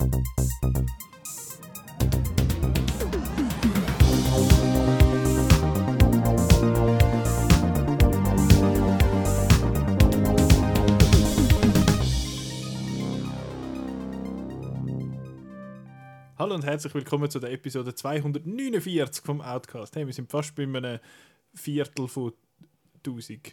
Hallo und herzlich willkommen zu der Episode 249 vom Outcast. Hey, wir sind fast bei einem Viertel von 1000.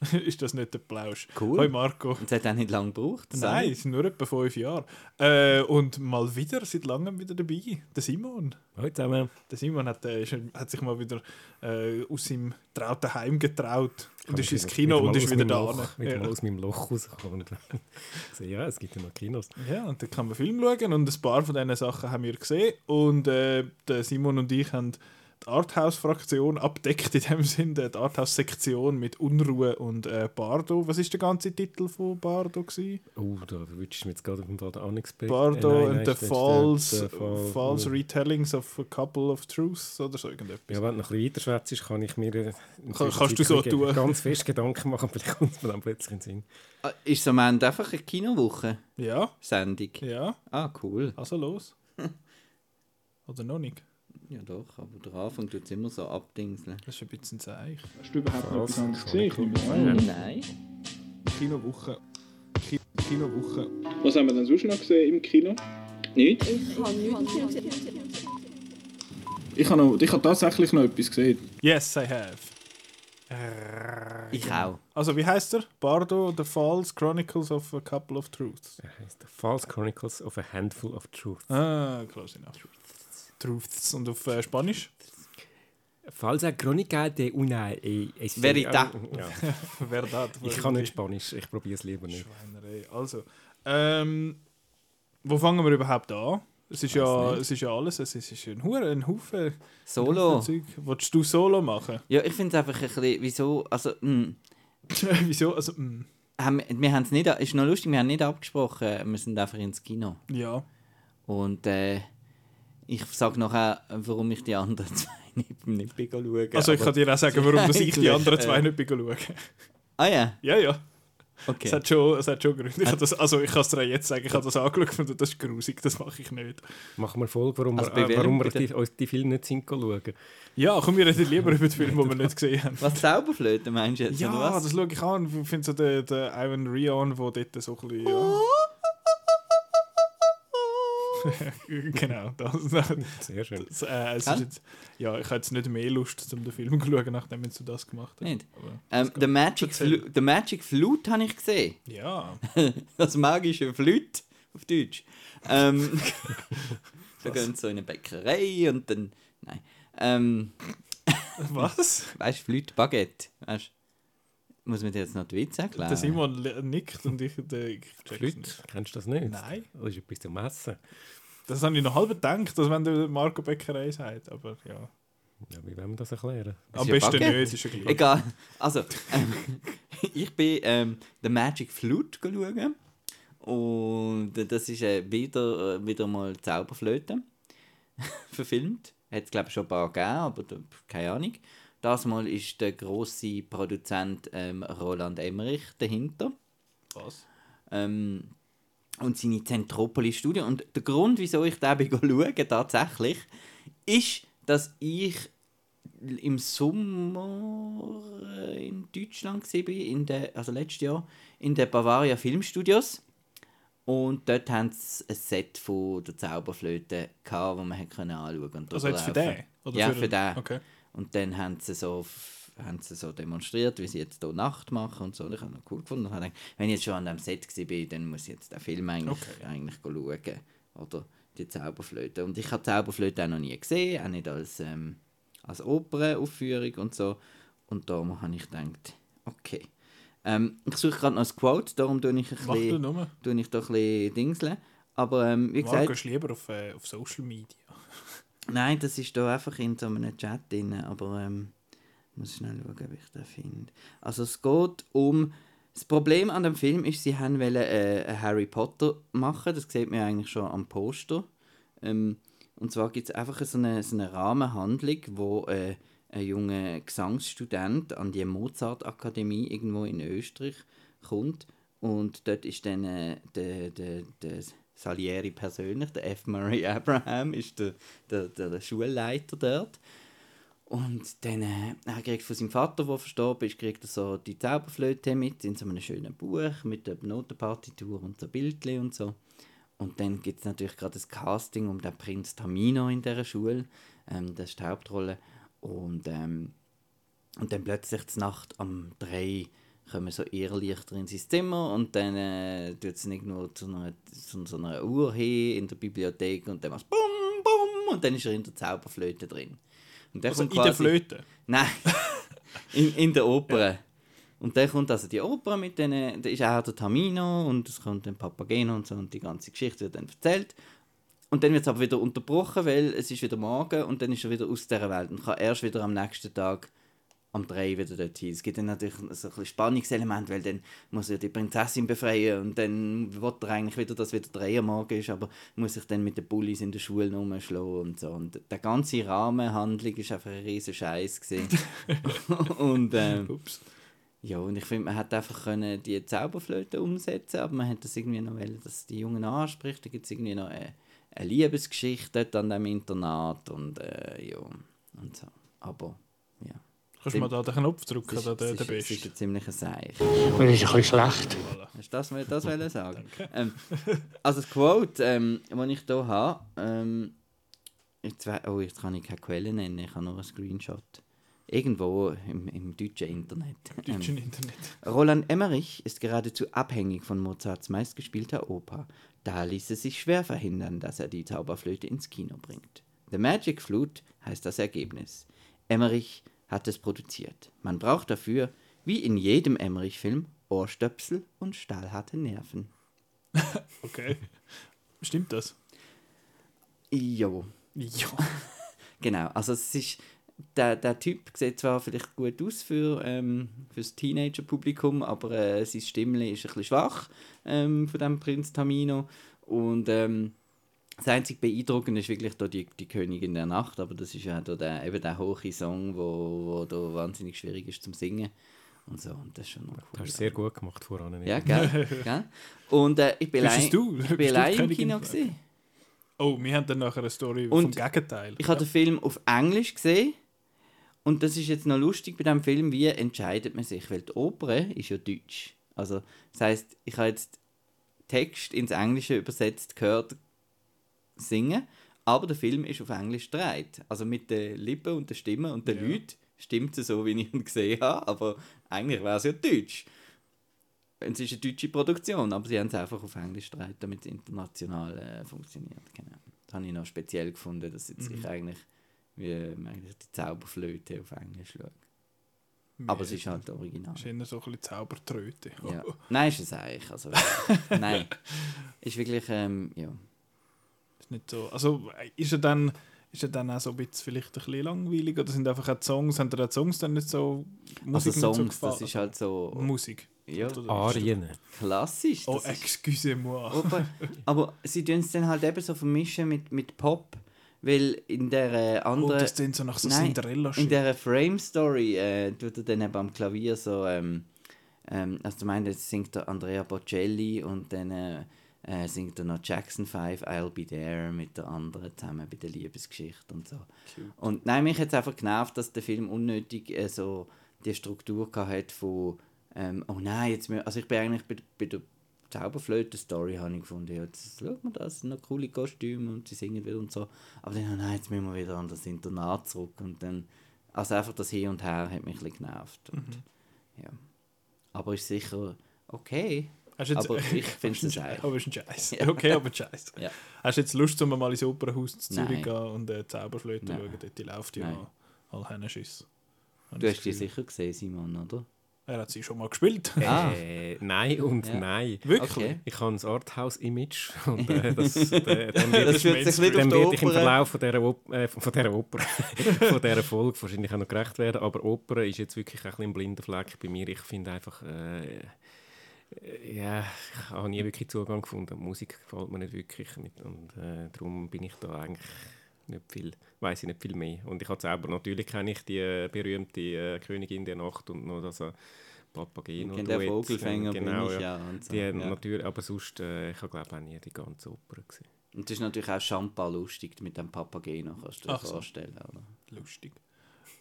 ist das nicht der Plausch? Cool. Hoi Marco. Und es hat auch nicht lange gebraucht. Nein, es sind nur etwa fünf Jahre. Äh, und mal wieder, seit langem wieder dabei, der Simon. Hallo zusammen. Der Simon hat, äh, hat sich mal wieder äh, aus seinem trauten Heim getraut und ist ins Kino und ist wieder da. Loch, wieder mal Ja. aus meinem Loch rausgekommen. so, ja, es gibt ja noch Kinos. ja, und dann kann man Film schauen und ein paar von diesen Sachen haben wir gesehen. Und äh, der Simon und ich haben die Arthouse-Fraktion abdeckt, in dem Sinne, die Arthouse-Sektion mit Unruhe und äh, Bardo. Was ist der ganze Titel von Bardo? Gewesen? Oh, da wünschst du mir jetzt gerade auf dem den Unexpected. Bardo Äh, nein, and nein, the false, äh, Fall- false oh. Retellings of a Couple of Truths oder so irgendetwas. Ja, wenn du noch ein bisschen weiter schwätzt, kann ich mir äh, Kann- kannst du so tun? ganz fest Gedanken machen, vielleicht kommt es mir dann plötzlich in den Sinn. Ah, Ist es am Ende einfach eine Kinowoche-Sendung? Ja, ja, Ah, cool. also los. Oder noch nicht? Ja doch, aber der Anfang tut es immer so abdingseln. Das ist ein bisschen Zeich. Hast du überhaupt noch etwas Was? anderes gesehen? Ich nehme an. Nein. Kinowoche. Ki Kinowoche. Was haben wir denn sonst noch gesehen im Kino? Nicht? Ich habe, noch, ich habe tatsächlich noch etwas gesehen. Yes, I have. Ich auch. Also, wie heißt er? Bardo, The False Chronicles of a Couple of Truths. Er heißt The False Chronicles of a Handful of Truth. Ah, close enough. Truths. Und auf äh, Spanisch? Falsa Crónica de una eh, es- Verità. Ja. Verdad. Ich kann nicht Spanisch, ich probiere es lieber nicht. Schweinerei. Also, ähm, wo fangen wir überhaupt an? Es ist, ja, nicht. es ist ja alles, es ist, ein, Hure, ein Haufen, Solo. Willst du Solo machen? Ja, ich finde es einfach ein bisschen, wieso, also, hm, Wieso? Also, mm, haben, wir haben es nicht, ist noch lustig, wir haben nicht abgesprochen, wir sind einfach ins Kino. ja. Und äh, ich sage nachher, warum ich die anderen zwei nicht, nicht bin schauen. Also, ich kann dir auch sagen, warum dass ich die anderen zwei nicht bin schauen. Ah ja, Ja, ja. okay. Es hat schon, es hat schon Gründe. Ich das, also ich kann es dir auch jetzt sagen, ich habe das angeschaut und das ist grusig, das mache ich nicht. Machen wir Folge, warum Also wir, äh, warum wir die, uns die Filme nicht sind schauen. Ja, komm, wir reden lieber über die Filme, die wir nicht gesehen haben. Was Zauberflöte meinst du jetzt, oder Ja, was? das schaue ich an. Ich finde so den, den Ivan Rion, der dort so ein bisschen... Ja. genau, das, das, Sehr schön. äh, es ist jetzt, ja, ich habe jetzt nicht mehr Lust, um den Film zu schauen, nachdem du das gemacht hast. Nicht? Ähm, The, Magic. Flu The Magic Flute habe ich gesehen. ja, Das magische Flüt auf Deutsch. Ähm, da gehen sie so in eine Bäckerei und dann. Nein. Ähm, was? weißt du, Flüt Baguette. Weißt, muss man dir jetzt noch die Witze erklären? Der Simon nickt und ich, der, ich check's Flüt, nicht. kennst du das nicht? Nein. Das ist etwas zum Essen. Das habe ich noch halb gedacht, dass wenn der Marco Bäckerei sagt, aber ja. Ja, wie wollen wir das erklären? Ist Am besten Baguette. nicht, ist ja gleich. Egal. Also, ähm, ich bin ähm, The Magic Flute schauen. Und das ist äh, wieder, äh, wieder mal Zauberflöte verfilmt. Hat es, glaube ich, schon ein paar gegeben, aber da, keine Ahnung. Das Mal ist der grosse Produzent ähm, Roland Emmerich dahinter. Was? Ähm, und seine Zentropolis-Studie. Und der Grund, wieso ich da bin schauen, tatsächlich, ist, dass ich im Sommer in Deutschland war, in der, also letztes Jahr, in den Bavaria Filmstudios. Und dort haben sie ein Set von der Zauberflöte, gehabt, das man anschauen konnte. Also jetzt für den? Oder Ja, für den. Okay. Und dann haben sie so, haben sie so demonstriert, wie sie jetzt hier Nacht machen und so. Und ich habe noch cool gefunden. Und habe gedacht, wenn ich jetzt schon an dem Set war, dann muss ich jetzt den Film eigentlich, Okay. eigentlich schauen. Oder die Zauberflöte. Und ich habe Zauberflöte auch noch nie gesehen, auch nicht als, ähm, als Opernaufführung und so. Und darum habe ich gedacht, okay. Ähm, ich suche gerade noch ein Quote, darum tue ich, ein Mach du bisschen, nur. tue ich doch ein bisschen dingseln. Aber ähm, wie gesagt, Marco ist lieber auf, äh, auf Social Media. Nein, das ist da einfach in so einem Chat drin, aber ähm, muss schnell schauen, wie ich den finde. Also es geht um... Das Problem an dem Film ist, sie haben wollen, äh, einen Harry Potter machen, das sieht man eigentlich schon am Poster. Ähm, und zwar gibt es einfach so eine, so eine Rahmenhandlung, wo äh, ein junger Gesangsstudent an die Mozart-Akademie irgendwo in Österreich kommt und dort ist dann äh, der, der, der Salieri persönlich, der F. Murray Abraham, ist der, der, der Schulleiter dort. Und dann äh, er kriegt von seinem Vater, der verstorben ist, kriegt er so die Zauberflöte mit in so einem schönen Buch mit der Notenpartitur und so Bildchen und so. Und dann gibt es natürlich gerade das Casting um den Prinz Tamino in dieser Schule. Ähm, das ist die Hauptrolle. Und, ähm, und dann plötzlich zur Nacht um drei kommen so Irrlichter in sein Zimmer und dann äh, tut es nicht nur zu einer, zu einer Uhr hin in der Bibliothek und dann macht es bum und dann ist er in der Zauberflöte drin. Und der Also in kommt der quasi- Flöte. Nein, in, in der Oper. Und dann kommt also die Oper mit denen, da ist auch der Tamino und es kommt dann Papageno und so und die ganze Geschichte wird dann erzählt. Und dann wird es aber wieder unterbrochen, weil es ist wieder Morgen und dann ist er wieder aus dieser Welt und kann erst wieder am nächsten Tag am 3 wieder dort hin. Es gibt dann natürlich so ein bisschen Spannungselement, weil dann muss er die Prinzessin befreien und dann will er eigentlich wieder, dass wieder 3 am Morgen ist, aber muss sich dann mit den Bullies in der Schule rumschlagen und so. Und der ganze Rahmenhandlung ist einfach ein riesen Scheiß gesehen. und ähm, Ups. ja, und ich finde, man hätte einfach können die Zauberflöte umsetzen aber man hätte das irgendwie noch wollen, dass die Jungen anspricht. Da gibt es irgendwie noch eine, eine Liebesgeschichte dort an dem Internat und äh, ja, und so. Aber. Kannst du mal da den Knopf drücken, da ist, der, der ist, es ist Beste? ein ziemlicher Seich. Und das ist ein bisschen schlecht. Hast du das, das wollen sagen? ähm, also das Quote, ähm, das ich hier habe, ähm, jetzt, oh, jetzt kann ich keine Quelle nennen, ich habe nur einen Screenshot. Irgendwo im, im deutschen Internet. Ähm, Deutschen Internet. Roland Emmerich ist geradezu abhängig von Mozarts meistgespielter Oper. Da ließ es sich schwer verhindern, dass er die Zauberflöte ins Kino bringt. The Magic Flute heißt das Ergebnis. Emmerich hat es produziert. Man braucht dafür, wie in jedem Emmerich-Film, Ohrstöpsel und stahlharte Nerven. Okay. Stimmt das? Jo, Ja. genau. Also es ist, der, der Typ sieht zwar vielleicht gut aus für ähm, das Teenager-Publikum, aber äh, sein Stimmle ist ein bisschen schwach ähm, von dem Prinz Tamino. Und ähm, das einzige Beeindruckende ist wirklich da die, die Königin der Nacht, aber das ist ja da der, eben der hohe Song, wo, wo da wahnsinnig schwierig ist zum Singen. Und so, und das ist schon noch cool. Das hast du sehr gut gemacht voran. Ja, gell? gell? Und äh, ich bin allein, du? ich bin allein im Kino. der Gewesen. Oh, wir haben dann nachher eine Story Und vom Gegenteil. Ich habe den Film auf Englisch gesehen. Und das ist jetzt noch lustig bei diesem Film, wie entscheidet man sich? Weil die Oper ist ja Deutsch. Also, das heißt, ich habe jetzt Text ins Englische übersetzt gehört singen, aber der Film ist auf Englisch gedreht. Also mit den Lippen und der Stimme und den Ja. Leuten stimmt es so, wie ich ihn gesehen habe, aber eigentlich wäre es ja Deutsch. Es ist eine deutsche Produktion, aber sie haben es einfach auf Englisch gedreht, damit es international äh, funktioniert. Genau. Das habe ich noch speziell gefunden, dass jetzt ich eigentlich wie ähm, eigentlich die Zauberflöte auf Englisch schaue. Aber es ist halt original. ist eher so ein bisschen Zaubertröte. Ja. Nein, ist es eigentlich. Also, nein. Ist wirklich, ähm, ja. Ist nicht so. Also ist er dann, ist er dann auch so ein bisschen vielleicht ein bisschen langweilig oder sind einfach auch die Songs, haben die Songs dann nicht so Also Musik nicht so Songs, gefallen? das ist halt so Musik. ja, Arien. klassisch. Oh, das ist- excusez-moi. Oper. Aber sie tun es dann halt eben so vermischen mit, mit Pop, weil in der äh, Oh, anderen... das sind so nach so Nein, cinderella In dieser Frame-Story äh, tut er dann eben am Klavier so, ähm, ähm, also du meinst, jetzt singt der Andrea Bocelli und dann äh, äh, singt er noch Jackson 5, I'll Be There mit der anderen zusammen bei der Liebesgeschichte und so. Und nein, mich hat es einfach genervt, dass der Film unnötig äh, so die Struktur hat von ähm, oh nein, jetzt mü- also ich bin eigentlich bei, bei der Zauberflöte-Story habe ich gefunden, ja, jetzt schaut man das, sind noch coole Kostüme und sie singen wieder und so. Aber dann, oh nein, jetzt müssen wir wieder an das Internat zurück und dann, also einfach das Hin und Her hat mich ein bisschen genervt. Und, ja. Aber ist sicher okay. Jetzt, Aber ich finde es aber ein ist ein- aber ist ein Scheiß. Ja. Okay, aber ein Scheiß. Ja. Hast du jetzt Lust, um mal ins Opernhaus zu Zürich gehen und äh, Zauberflöte Nein. schauen? Dort die läuft ja Nein. all Hennenschiss. Du hast die sicher gesehen, Simon, oder? Er hat sie schon mal gespielt. Ah. Äh, nein und Ja. nein. Wirklich? Okay. Ich habe ein Arthouse-Image und äh, das, äh, dann wird Das ich, wird sich dann ich im. Verlauf von dieser, Op äh, von dieser Oper, von dieser Folge wahrscheinlich auch noch gerecht werden. Aber Oper ist jetzt wirklich ein bisschen ein blinder Fleck bei mir. Ich finde einfach, äh, ja, ich habe nie wirklich Zugang gefunden. Musik gefällt mir nicht wirklich nicht. und äh, darum bin ich da eigentlich nicht viel, weiß ich nicht viel mehr. Und ich habe selber natürlich kenne ich die äh, berühmte äh, Königin der Nacht und noch das äh, Papageno. Kennt der Vogelfänger genau, bin ich ja. ja. Und, so. Die, ja. natürlich, aber sonst, äh, ich habe glaube auch nie die ganze Oper gesehen. und das ist natürlich auch Champa lustig mit dem Papageno, kannst du dir Ach so. vorstellen. Oder? Lustig.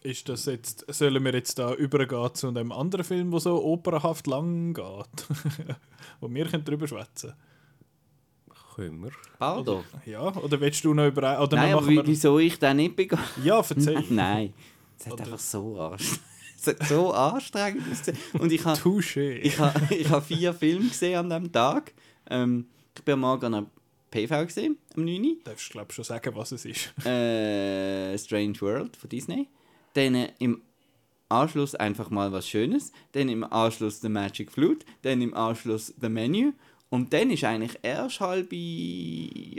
Ist das jetzt, sollen wir jetzt da übergehen zu einem anderen Film, der so opernhaft lang geht? wo wir können drüber schwätzen Können wir? Bardo? Ja, oder willst du noch über oder Nein, aber machen wie, wieso ich den nicht wir, Ja, erzähl. Nein, es hat Oder- einfach so anstrengend. Es hat so anstrengend. Und ich habe Touché. ich ha, ich ha vier Filme gesehen an diesem Tag. Ähm, ich bin am Morgen an einer PV gesehen, am 9. Du darfst, glaube ich, schon sagen, was es ist. äh, Strange World von Disney. Dann im Anschluss einfach mal was Schönes. Dann im Anschluss The Magic Flute. Dann im Anschluss The Menu. Und dann ist eigentlich erst halb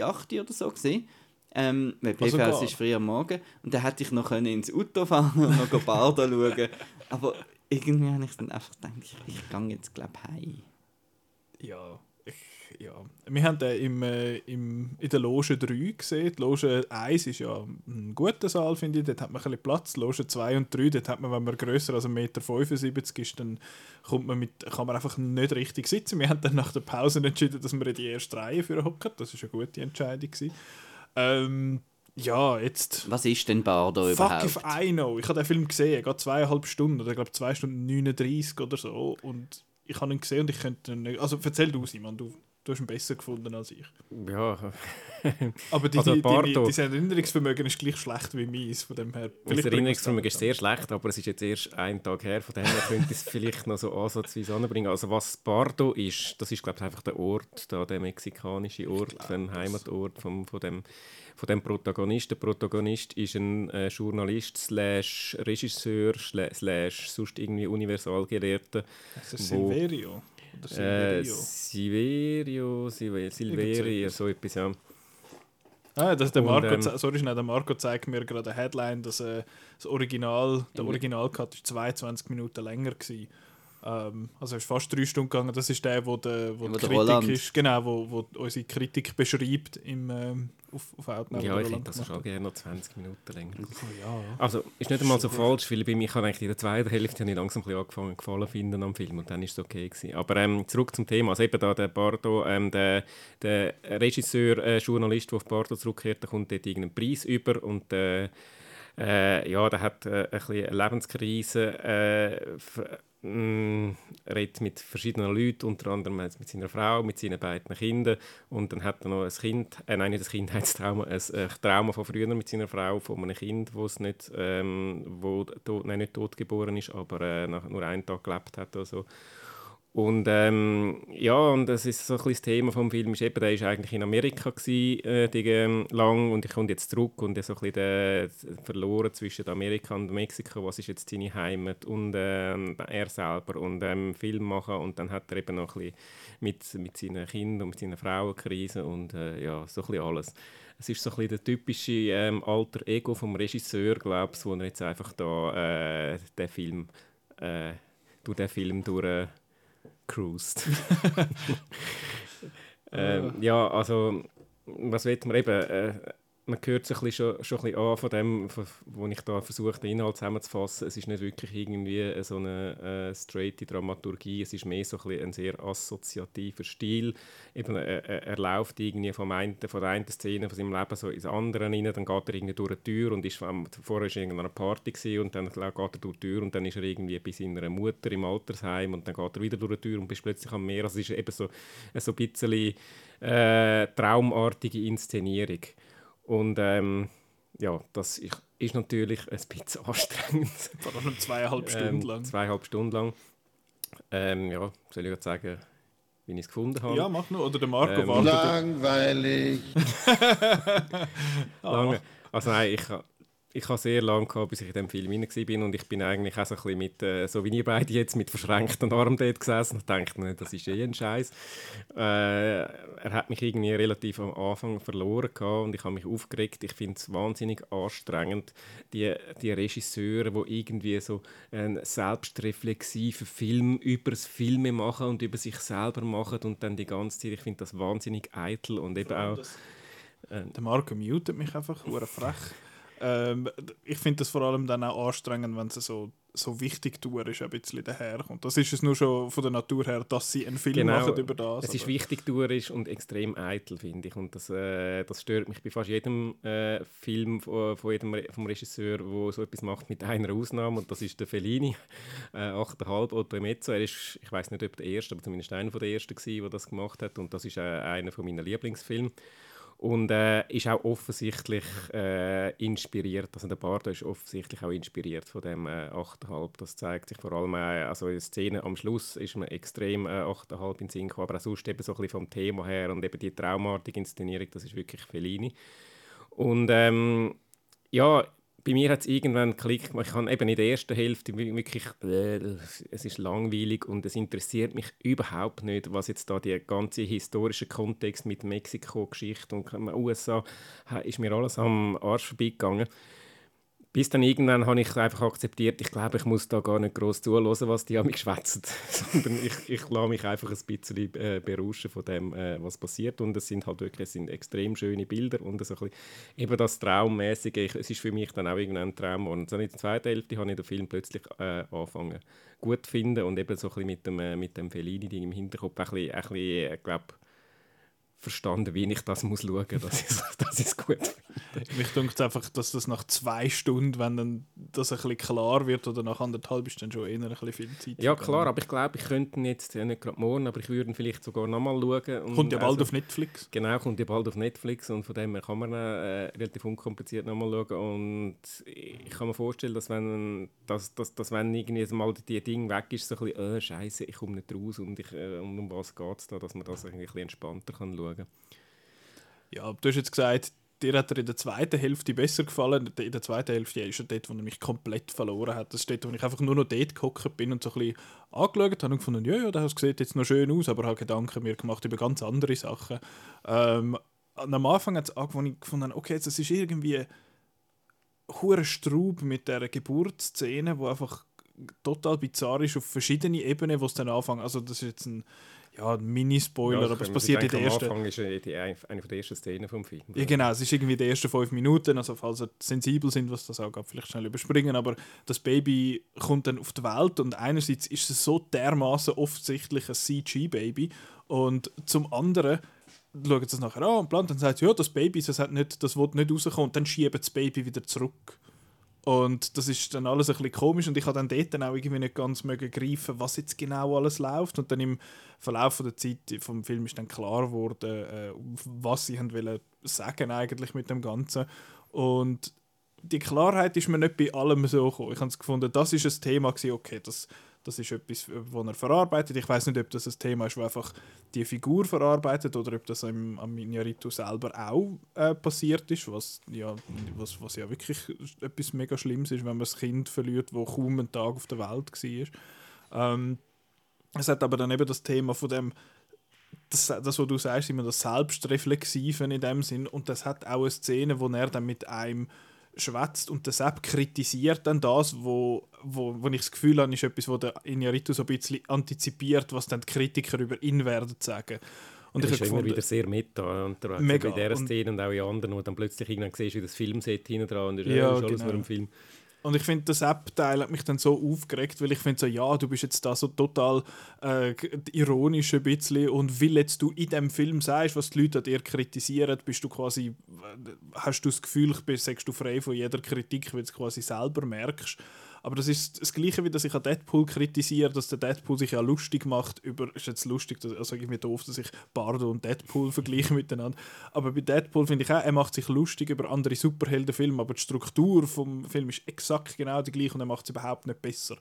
acht oder so gesehen. Ähm, weil Also PVS ist früh am Morgen. Und dann hätte ich noch können ins Auto fahren und noch Bardo schauen. Aber irgendwie habe ich dann einfach gedacht, ich, ich gehe jetzt glaube ich heim. Ja, ja. Wir haben den im, äh, im, in der Loge 3 gesehen. Die Loge 1 ist ja ein guter Saal, finde ich. Dort hat man ein bisschen Platz. Loge 2 und 3, dort hat man, wenn man grösser als 1,75 Meter ist, dann kommt man mit, kann man einfach nicht richtig sitzen. Wir haben dann nach der Pause entschieden, dass wir in die erste Reihe für hocken. Das war eine gute Entscheidung. Gewesen. Ähm, ja, jetzt... Was ist denn Bardo Fuck überhaupt? if I know. Ich habe den Film gesehen, geht zweieinhalb Stunden oder ich glaube zwei Stunden 39 oder so. Und ich habe ihn gesehen und ich könnte ihn nicht. Also erzähl du, Simon, du, du hast ihn besser gefunden als ich. Ja, Aber die, Also die, die, dein Erinnerungsvermögen ist gleich schlecht wie meins. Von dem her. Mein Erinnerungsvermögen ist sehr schlecht, aber es ist jetzt erst ein Tag her, von dem her könnte ich es vielleicht noch so ansatzweise anbringen. Also was Bardo ist, das ist glaube ich einfach der Ort, da, der mexikanische Ort, ein Heimatort vom, von, dem, von dem Protagonist. Der Protagonist ist ein äh, Journalist slash Regisseur slash sonst irgendwie Universalgelehrter. Das ist wo- Silverio. Oder Äh, Silverio. Silverio, so etwas, ja. Ah, das, der, Und, Marco, ähm, ze- sorry, schnell, der Marco zeigt mir gerade eine Headline, dass äh, das Original, der Im- Originalcut ist 22 Minuten länger gewesen. Ähm, also es ist fast drei Stunden gegangen. Das ist der, wo der, wo Wo die der Kritik Roland- ist, genau, wo, wo unsere Kritik beschreibt im, ähm, auf, auf Outnow. Ja, ich hätte das schon gerne noch 20 Minuten länger. Oh, ja. Also, ist nicht einmal so falsch, weil bei mir ich habe eigentlich in der zweiten Hälfte habe ich langsam ein bisschen angefangen gefallen finden am Film und dann ist es okay gewesen. Aber ähm, zurück zum Thema, also eben da der Bardo, ähm, der, der Regisseur, äh, Journalist, der auf Bardo zurückkehrt, der kommt dort irgendeinen Preis über und äh, äh, ja, der hat äh, ein bisschen eine Lebenskrise, äh, mh, redet mit verschiedenen Leuten, unter anderem mit seiner Frau, mit seinen beiden Kindern und dann hat er noch ein Kind, äh, nein, nicht ein Kindheitstrauma, ein äh, Trauma von früher mit seiner Frau, von einem Kind, es nicht, ähm, wo tot, nein, nicht tot geboren ist, aber äh, nach, nur einen Tag gelebt hat oder so. Und ähm, ja, und das ist so ein das Thema vom Film, ist eben, der ist eigentlich in Amerika gewesen, äh, ähm, lang und ich komme jetzt zurück und so ein bisschen der, verloren zwischen Amerika und Mexiko, was ist jetzt seine Heimat und ähm, er selber und ähm, Film machen und dann hat er eben noch ein bisschen mit, mit seinen Kindern und mit seiner Frau eine Krise und äh, ja, so ein bisschen alles. Es ist so ein bisschen der typische ähm, alter Ego vom Regisseur, glaube ich, wo er jetzt einfach da äh, den Film, äh, durch den Film durch cruised. ähm, ja, also, was will man eben? Äh, man hört sich schon, schon ein bisschen an von dem, wo ich da versuche, den Inhalt zusammenzufassen. Es ist nicht wirklich irgendwie so eine äh, straighte Dramaturgie, es ist mehr so ein, ein sehr assoziativer Stil. Eben, er, er, er läuft irgendwie vom einen, von der einen Szene von seinem Leben so ins andere rein, dann geht er irgendwie durch eine Tür und ist, vorher er in einer Party gewesen, und dann geht er durch die Tür und dann ist er irgendwie bei seiner Mutter im Altersheim und dann geht er wieder durch die Tür und ist plötzlich am Meer. Also es ist eben so, so ein bisschen äh, traumartige Inszenierung. Und ähm, ja, das ist, natürlich ein bisschen anstrengend. Vor allem zweieinhalb Stunden ähm, lang. Zweieinhalb Stunden lang. Ähm, ja, soll ich jetzt sagen, wie ich es gefunden habe? Ja, mach nur. Oder der Marco Ähm, wartet. Langweilig. lange. Also nein, ich, ha- ich habe sehr lange gehabt, bis ich in dem Film hinein war und ich bin eigentlich auch so ein bisschen mit, äh, so wie ihr beide jetzt, mit verschränkten Armen dort gesessen und dachte, ne, das ist eh ein Scheiß. Äh, er hat mich irgendwie relativ am Anfang verloren gehabt und ich habe mich aufgeregt. Ich finde es wahnsinnig anstrengend, die, die Regisseure, die irgendwie so einen selbstreflexiven Film über das Filme machen und über sich selber machen und dann die ganze Zeit, ich finde das wahnsinnig eitel und eben auch... Der Marco mutet mich einfach, frech. Ähm, ich finde das vor allem dann auch anstrengend, wenn sie so so wichtig tue, ist ein bisschen daherkommt. Das ist es nur schon von der Natur her, dass sie einen Film Genau. machen über das. Es ist wichtig, tourisch und extrem eitel, finde ich. Und das, äh, das stört mich bei fast jedem äh, Film von, von jedem Re vom Regisseur, der so etwas macht, mit einer Ausnahme. Und das ist der Fellini, äh, 8,5 Otto Mezzo. Er ist, ich weiß nicht, ob der erste, aber zumindest einer der ersten war, der das gemacht hat. Und das ist äh, einer von meinen Lieblingsfilmen. Und äh, ist auch offensichtlich äh, inspiriert, also der Bardo ist offensichtlich auch inspiriert von dem äh, 8,5. Das zeigt sich vor allem, äh, also in der Szene am Schluss ist mir extrem äh, 8,5 in Sinn aber auch sonst eben so ein bisschen vom Thema her und eben die traumartige Inszenierung, das ist wirklich Fellini. Und ähm, ja, bei mir hat es irgendwann geklickt. gemacht. Ich habe eben in der ersten Hälfte wi- wirklich, äh, es ist langweilig und es interessiert mich überhaupt nicht, was jetzt da der ganze historische Kontext mit Mexiko-Geschichte und USA, ist mir alles am Arsch vorbeigegangen. Bis dann irgendwann habe ich einfach akzeptiert, ich glaube, ich muss da gar nicht groß zuhören, was die an mich schwätzen, sondern ich, ich lasse mich einfach ein bisschen äh, berauschen von dem, äh, was passiert. Und es sind halt wirklich sind extrem schöne Bilder und so ein bisschen, eben das Traummäßige, ich, es ist für mich dann auch irgendwann ein Traum. Und dann in der zweiten Hälfte habe ich den Film plötzlich äh, angefangen gut zu finden und eben so ein bisschen mit dem, äh, mit dem Fellini-Ding im Hinterkopf ein bisschen, ein bisschen äh, glaub, verstanden, wie ich das muss schauen muss, dass ich dass es gut finde. Mich denkt einfach, dass das nach zwei Stunden, wenn dann das ein bisschen klar wird, oder nach anderthalb ist dann schon eher ein bisschen viel Zeit. Ja klar, aber ich glaube, ich könnte jetzt äh, nicht gerade morgen, aber ich würde vielleicht sogar nochmal schauen. Und Kommt ja bald also- auf Netflix. Genau, kommt ja bald auf Netflix und von dem her kann man äh, relativ unkompliziert nochmal schauen und ich kann mir vorstellen, dass wenn, dass, dass, dass wenn irgendwie mal die Ding weg ist, so ein bisschen, äh, scheiße, ich komme nicht raus und ich, äh, um, um was geht es da, dass man das ein bisschen entspannter kann schauen kann. Ja, du hast jetzt gesagt, dir hat er in der zweiten Hälfte besser gefallen. In der zweiten Hälfte ist er dort, wo er mich komplett verloren hat. Das ist dort, wo ich einfach nur noch dort gehockt bin und so ein bisschen angeschaut habe und gefunden, ja, ja, das sieht jetzt noch schön aus, aber habe Gedanken mir gemacht über ganz andere Sachen. Ähm, am Anfang hat es angefangen, ich gefunden okay, das ist irgendwie hure Straub mit der Geburtsszene, wo einfach total bizarr ist auf verschiedene Ebenen, wo es dann anfängt. Also das ist jetzt ein, ja, ein Mini-Spoiler, Ja, aber es passiert in der ersten... Am Anfang ist die, eine, von der ersten Szenen vom Film. Ja, genau, es ist irgendwie die ersten fünf Minuten, also falls ihr sensibel sind, was das angeht, vielleicht schnell überspringen, aber das Baby kommt dann auf die Welt und einerseits ist es so dermaßen offensichtlich ein CG-Baby und zum anderen schauen sie es nachher an und planen, dann sagt sie, ja, das Baby, das, hat nicht, das will nicht rauskommen und dann schieben das Baby wieder zurück. Und das ist dann alles ein bisschen komisch und ich habe dann dort dann auch irgendwie nicht ganz mögen greifen, was jetzt genau alles läuft. Und dann im Verlauf der Zeit vom Film ist dann klar geworden, äh, was sie haben wollen sagen eigentlich mit dem Ganzen. Und die Klarheit ist mir nicht bei allem so gekommen. Ich habe es gefunden, das ist ein Thema okay, das, das ist etwas, was er verarbeitet. Ich weiß nicht, ob das ein Thema ist, das einfach die Figur verarbeitet oder ob das im, am Inarito selber auch äh, passiert ist, was ja, was, was ja wirklich etwas mega Schlimmes ist, wenn man ein Kind verliert, wo kaum einen Tag auf der Welt war. Ähm, es hat aber dann eben das Thema von dem, das, das was du sagst, immer das Selbstreflexive in dem Sinn und das hat auch eine Szene, wo er dann mit einem schwätzt und der Sepp kritisiert dann das, wo, wo, wo ich das Gefühl habe, ist etwas, wo der Iñárritu so ein bisschen antizipiert, was dann die Kritiker über ihn werden sagen. Und Und ich er ist habe immer wieder gefunden, sehr meta unterwegs. Mega. Bei dieser Szene und auch in anderen, wo dann plötzlich irgendwann siehst, wie das Filmset hinten dran und Ja, ja, ist alles genau. nur im Film. Und ich finde, das App-Teil hat mich dann so aufgeregt, weil ich finde so, ja, du bist jetzt da so total äh, ironisch ein bisschen und weil jetzt du in dem Film sagst, was die Leute an dir kritisieren, bist du quasi, hast du das Gefühl, ich bin, sagst du frei von jeder Kritik, weil du es quasi selber merkst. Aber das ist das Gleiche, wie dass ich an Deadpool kritisiere, dass der Deadpool sich ja lustig macht über, ist jetzt lustig, dass- also irgendwie doof, dass ich Bardo und Deadpool vergleiche miteinander. Aber bei Deadpool finde ich auch, er macht sich lustig über andere Superheldenfilme, aber die Struktur vom Film ist exakt genau die gleiche und er macht es überhaupt nicht besser.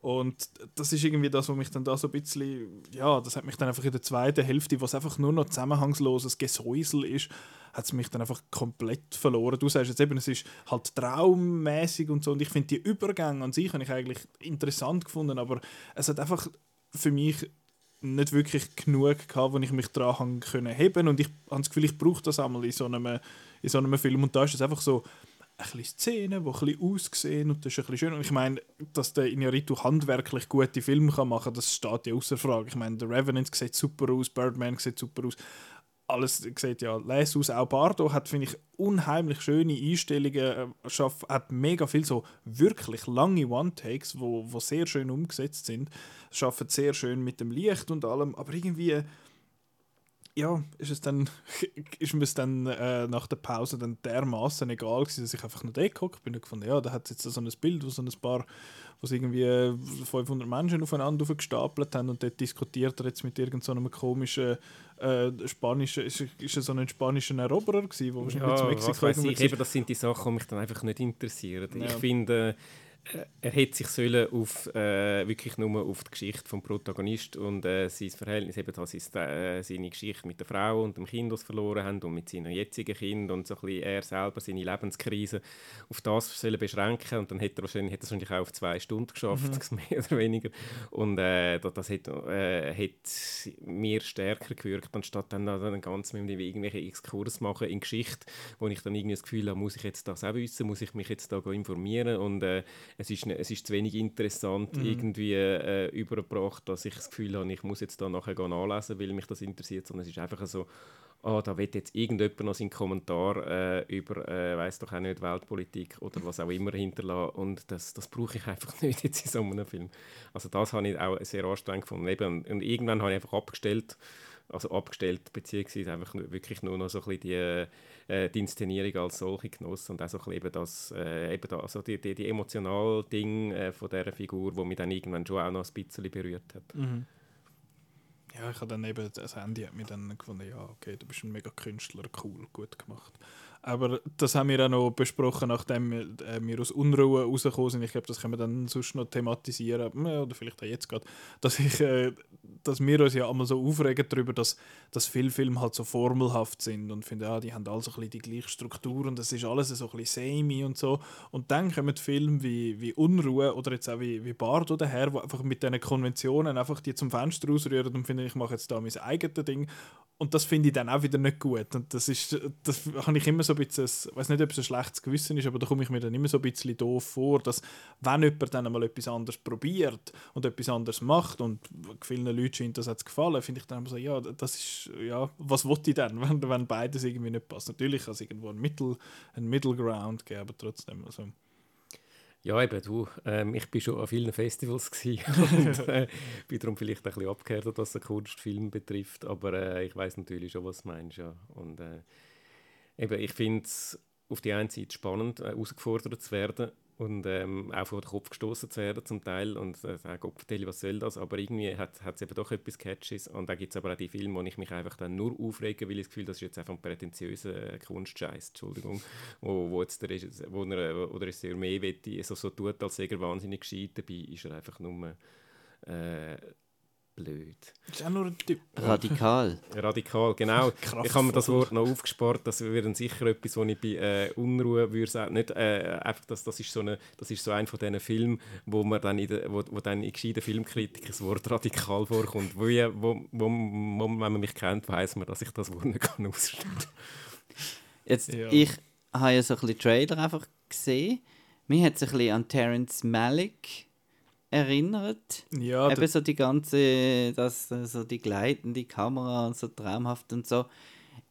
Und das ist irgendwie das, was mich dann da so ein bisschen, ja, das hat mich dann einfach in der zweiten Hälfte, was einfach nur noch zusammenhangsloses Gesäusel ist, hat es mich dann einfach komplett verloren. Du sagst jetzt eben, es ist halt traummäßig und so und ich finde die Übergänge an sich habe ich eigentlich interessant gefunden, aber es hat einfach für mich nicht wirklich genug gehabt, wo ich mich daran können und ich habe das Gefühl, ich brauche das einmal in so einem, in so einem Film und da ist es einfach so ein bisschen Szenen, die ein bisschen aussehen und das ist ein schön und ich meine, dass der Iñárritu handwerklich gute Filme kann machen, das steht ja außer Frage. Ich meine, The Revenant sieht super aus, Birdman sieht super aus, alles sieht ja les aus. Auch Bardo hat, finde ich, unheimlich schöne Einstellungen, äh, hat mega viel so wirklich lange One-Takes, wo, wo sehr schön umgesetzt sind, schafft sehr schön mit dem Licht und allem, aber irgendwie ja, ist es dann, ist mir es dann äh, nach der Pause dann dermaßen egal gewesen, dass ich einfach nur dort geguckt bin und gefunden, ja, da hat jetzt so ein Bild, wo so ein paar, wo es irgendwie 500 Menschen aufeinander gestapelt haben und dort diskutiert er jetzt mit irgendeinem so komischen äh, spanischen, ist, ist er so ein spanischer Eroberer gewesen, wo wahrscheinlich Ja, zu was Mexiko weiss irgendwo ich, eben, das sind die Sachen, die mich dann einfach nicht interessieren. Ja. Ich finde, äh, er hätte sich sollen auf, äh, wirklich nur auf die Geschichte vom Protagonist und äh, sein Verhältnis, eben das ist äh, seine Geschichte mit der Frau und dem Kind, das verloren haben und mit seinem jetzigen Kind und so ein bisschen er selber, seine Lebenskrise, auf das sollen beschränken und dann hätte er wahrscheinlich, hätte er es wahrscheinlich auch auf zwei Stunden geschafft, mehr oder weniger. Und äh, das, das hätte, äh, hätte mir stärker gewirkt, anstatt dann, dann ganz mit dem irgendwelche Exkurs machen in Geschichte, wo ich dann irgendwie das Gefühl habe, muss ich jetzt das auch wissen, muss ich mich jetzt da informieren und äh, es, ist, ne- es ist zu wenig interessant irgendwie äh, übergebracht, dass ich das Gefühl habe, ich muss jetzt da nachher nachlesen, weil mich das interessiert, sondern es ist einfach so, ah, da wird jetzt irgendjemand noch seinen Kommentar äh, über, äh, weiß doch auch nicht, Weltpolitik oder was auch immer hinterlassen und das, das brauche ich einfach nicht jetzt in so einem Film. Also das habe ich auch sehr anstrengend gefunden. Eben, und irgendwann habe ich einfach abgestellt, also abgestellt, beziehungsweise einfach wirklich nur noch so ein bisschen die, äh, die Inszenierung als solche genossen und auch so ein bisschen eben das, äh, eben da, also die, die, die emotionale Ding äh, von dieser Figur, wo mich dann irgendwann schon auch noch ein bisschen berührt hat. Mhm. Ja, ich habe dann eben, das Handy hat mir dann gefunden, ja, okay, du bist ein mega Künstler, cool, gut gemacht. Aber das haben wir auch noch besprochen, nachdem äh, wir aus Unruhe rausgekommen sind. Ich glaube, das können wir dann sonst noch thematisieren, oder vielleicht auch jetzt gerade, dass, ich, äh, dass wir uns ja einmal so aufregen darüber, dass, dass viele Filme halt so formelhaft sind und finden, ja, die haben alle so ein bisschen die gleiche Struktur und das ist alles so ein bisschen semi und so. Und dann kommen Filme wie, wie Unruhe oder jetzt auch wie, wie Bardo daher, wo einfach mit diesen Konventionen einfach die zum Fenster rausrühren und finden, ich mache jetzt da mein eigenes Ding. Und das finde ich dann auch wieder nicht gut. Und das ist, das habe ich immer so ein bisschen, ich weiß nicht, ob es ein schlechtes Gewissen ist, aber da komme ich mir dann immer so ein bisschen doof vor, dass wenn jemand dann einmal etwas anderes probiert und etwas anderes macht und vielen Leuten scheint das jetzt gefallen, finde ich dann immer so, ja, das ist, ja, was wollte ich denn, wenn, wenn beides irgendwie nicht passt? Natürlich kann es irgendwo ein Mittel, ein Middle Ground geben, aber trotzdem, also, Ja, eben, du, ähm, ich bin schon an vielen Festivals und äh, bin darum vielleicht ein bisschen abgehärtet, was den Kunstfilm betrifft, aber äh, ich weiß natürlich schon, was du meinst, ja. Und äh, eben, ich finde es auf die einen Seite spannend, äh, herausgefordert zu werden und ähm, auch vor den Kopf gestoßen zu werden zum Teil und äh, sagen, vertelle, was soll das, aber irgendwie hat es eben doch etwas Catches und da gibt es aber auch die Filme, wo ich mich einfach dann nur aufrege, weil ich das Gefühl, das ist jetzt einfach ein prätentiöser äh, Kunstscheiß, Entschuldigung, wo, wo jetzt der, Regisseur- wo er, wo der Regisseur mehr will, so, so tut, als sei wahnsinnig gescheit, dabei ist er einfach nur äh, blöd. ist auch nur ein Typ. Radikal. Radikal, genau. Kraftvoll. Ich habe mir das Wort noch aufgespart, das wäre sicher etwas, wo ich bei äh, Unruhe würde sagen, nicht äh, einfach, das, das ist so eine, das ist so ein von diesen Filmen, wo man dann in der, wo, wo dann in gescheiten Filmkritik das Wort radikal vorkommt, wo, ich, wo, wo, wo, wenn man mich kennt, weiß man, dass ich das Wort nicht kann ausstehen. Jetzt, Ja. ich habe ja so ein bisschen Trailer einfach gesehen. Mir hat es ein bisschen an Terence Malick erinnert. Ja, Eben so die ganze, das, so die gleitende Kamera und so traumhaft und so.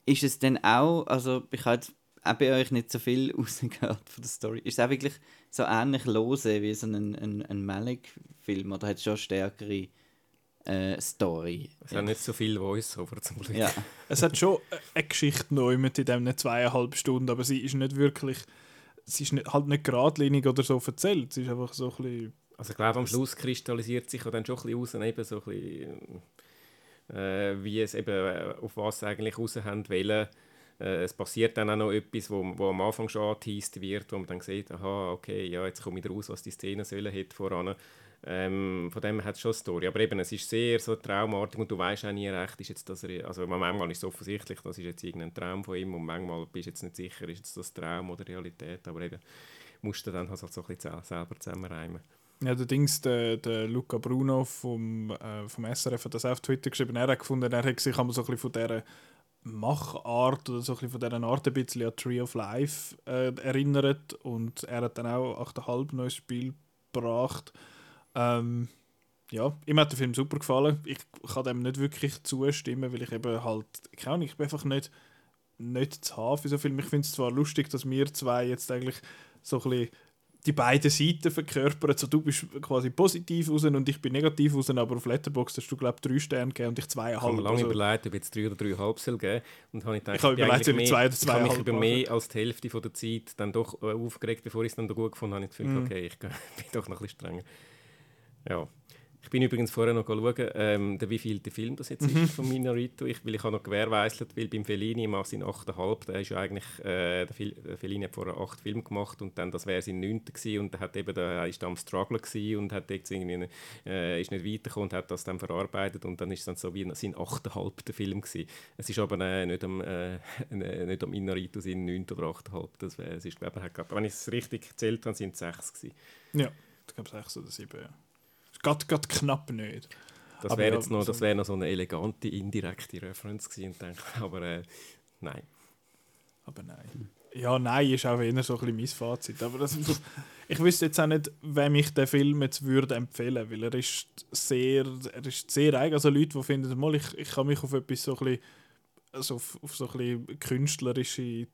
Ist es denn auch, also ich habe jetzt auch bei euch nicht so viel rausgehört von der Story. Ist es auch wirklich so ähnlich lose wie so ein, ein, ein Malick-Film oder hat es schon stärkere äh, Story? Es hat nicht so viel Voice-Over zum Glück. Ja. Es hat schon eine Geschichte neu mit in diesen zweieinhalb Stunden, aber sie ist nicht wirklich, sie ist nicht, halt nicht geradlinig oder so erzählt. Sie ist einfach so ein bisschen, Also ich glaube, am Schluss kristallisiert sich ja dann schon ein bisschen raus, eben so ein bisschen, äh, wie es eben, äh, auf was sie eigentlich raus haben wollen. Äh, es passiert dann auch noch etwas, wo, wo am Anfang schon angeteased wird, wo man dann sieht, aha, okay, ja, jetzt komme ich raus, was die Szene sollen hat voran. Ähm, von dem hat es schon eine Story. Aber eben, es ist sehr so traumartig und du weißt auch nie recht, ist jetzt das, also manchmal ist es offensichtlich, das ist jetzt irgendein Traum von ihm und manchmal bist du jetzt nicht sicher, ist jetzt das Traum oder Realität, aber eben musst du dann halt so ein bisschen selber zusammenreimen. Ja, der Dings, der, der Luca Bruno vom, äh, vom SRF hat das auch auf Twitter geschrieben, er hat gefunden, er hat sich einmal so ein bisschen von dieser Machart oder so ein bisschen von dieser Art ein bisschen an Tree of Life äh, erinnert und er hat dann auch 8,5 neues Spiel gebracht. Ähm, ja, ihm hat der Film super gefallen. Ich kann dem nicht wirklich zustimmen, weil ich eben halt, keine Ahnung, ich bin einfach nicht, nicht zu haben für so Film. Ich finde es zwar lustig, dass wir zwei jetzt eigentlich so ein bisschen die beiden Seiten verkörpern. So, du bist quasi positiv raus und ich bin negativ raus, aber auf Letterboxd hast du, glaube ich, drei Sterne gegeben und ich Ich habe zweieinhalb. mir lange Also, überlegt, ob jetzt drei oder dreieinhalb soll geben und habe ich gedacht, Ich habe überlegt, ob ich zwei oder mehr- Ich habe mich zweieinhalb über mehr als die Hälfte von der Zeit dann doch äh, aufgeregt, bevor ich es dann gut gefunden habe. Ich Gefühl, Mhm. okay, ich bin doch noch ein bisschen strenger. Ja. Ich bin übrigens vorher noch schauen, ähm, der wievielte Film das jetzt Mhm. ist von Minorito. Ich, weil ich habe noch gewährleistet, weil beim Fellini im sein 8,5, der ist ja eigentlich, äh, der, Fil der Fellini hat vorher acht Filme gemacht und dann, das wäre sein neunter gewesen und der hat eben, der ist da am Struggle gewesen und hat jetzt irgendwie, äh, ist nicht weitergekommen und hat das dann verarbeitet und dann ist es dann so wie sein achteinhalbter Film gewesen. Es ist aber äh, nicht am, äh, nicht am Inarito sein neunter oder achteinhalb. Das wär, es ist, glaube ich, hat wenn ich es richtig gezählt habe, sind es sechs gewesen. ja, ich glaube sechs oder sieben, ja. Grad, grad knapp nicht. Das wäre jetzt noch, so- das wär noch so eine elegante, indirekte Reference gewesen, denke, aber äh, nein. Aber nein. Ja, nein, ist auch eher so ein bisschen mein Fazit. Aber das, ich wüsste jetzt auch nicht, wem ich den Film jetzt würde empfehlen, weil er ist sehr, er ist sehr eigen. Also Leute, die finden, mal, ich, ich kann mich auf etwas so ein bisschen, also auf, auf so ein bisschen künstlerische,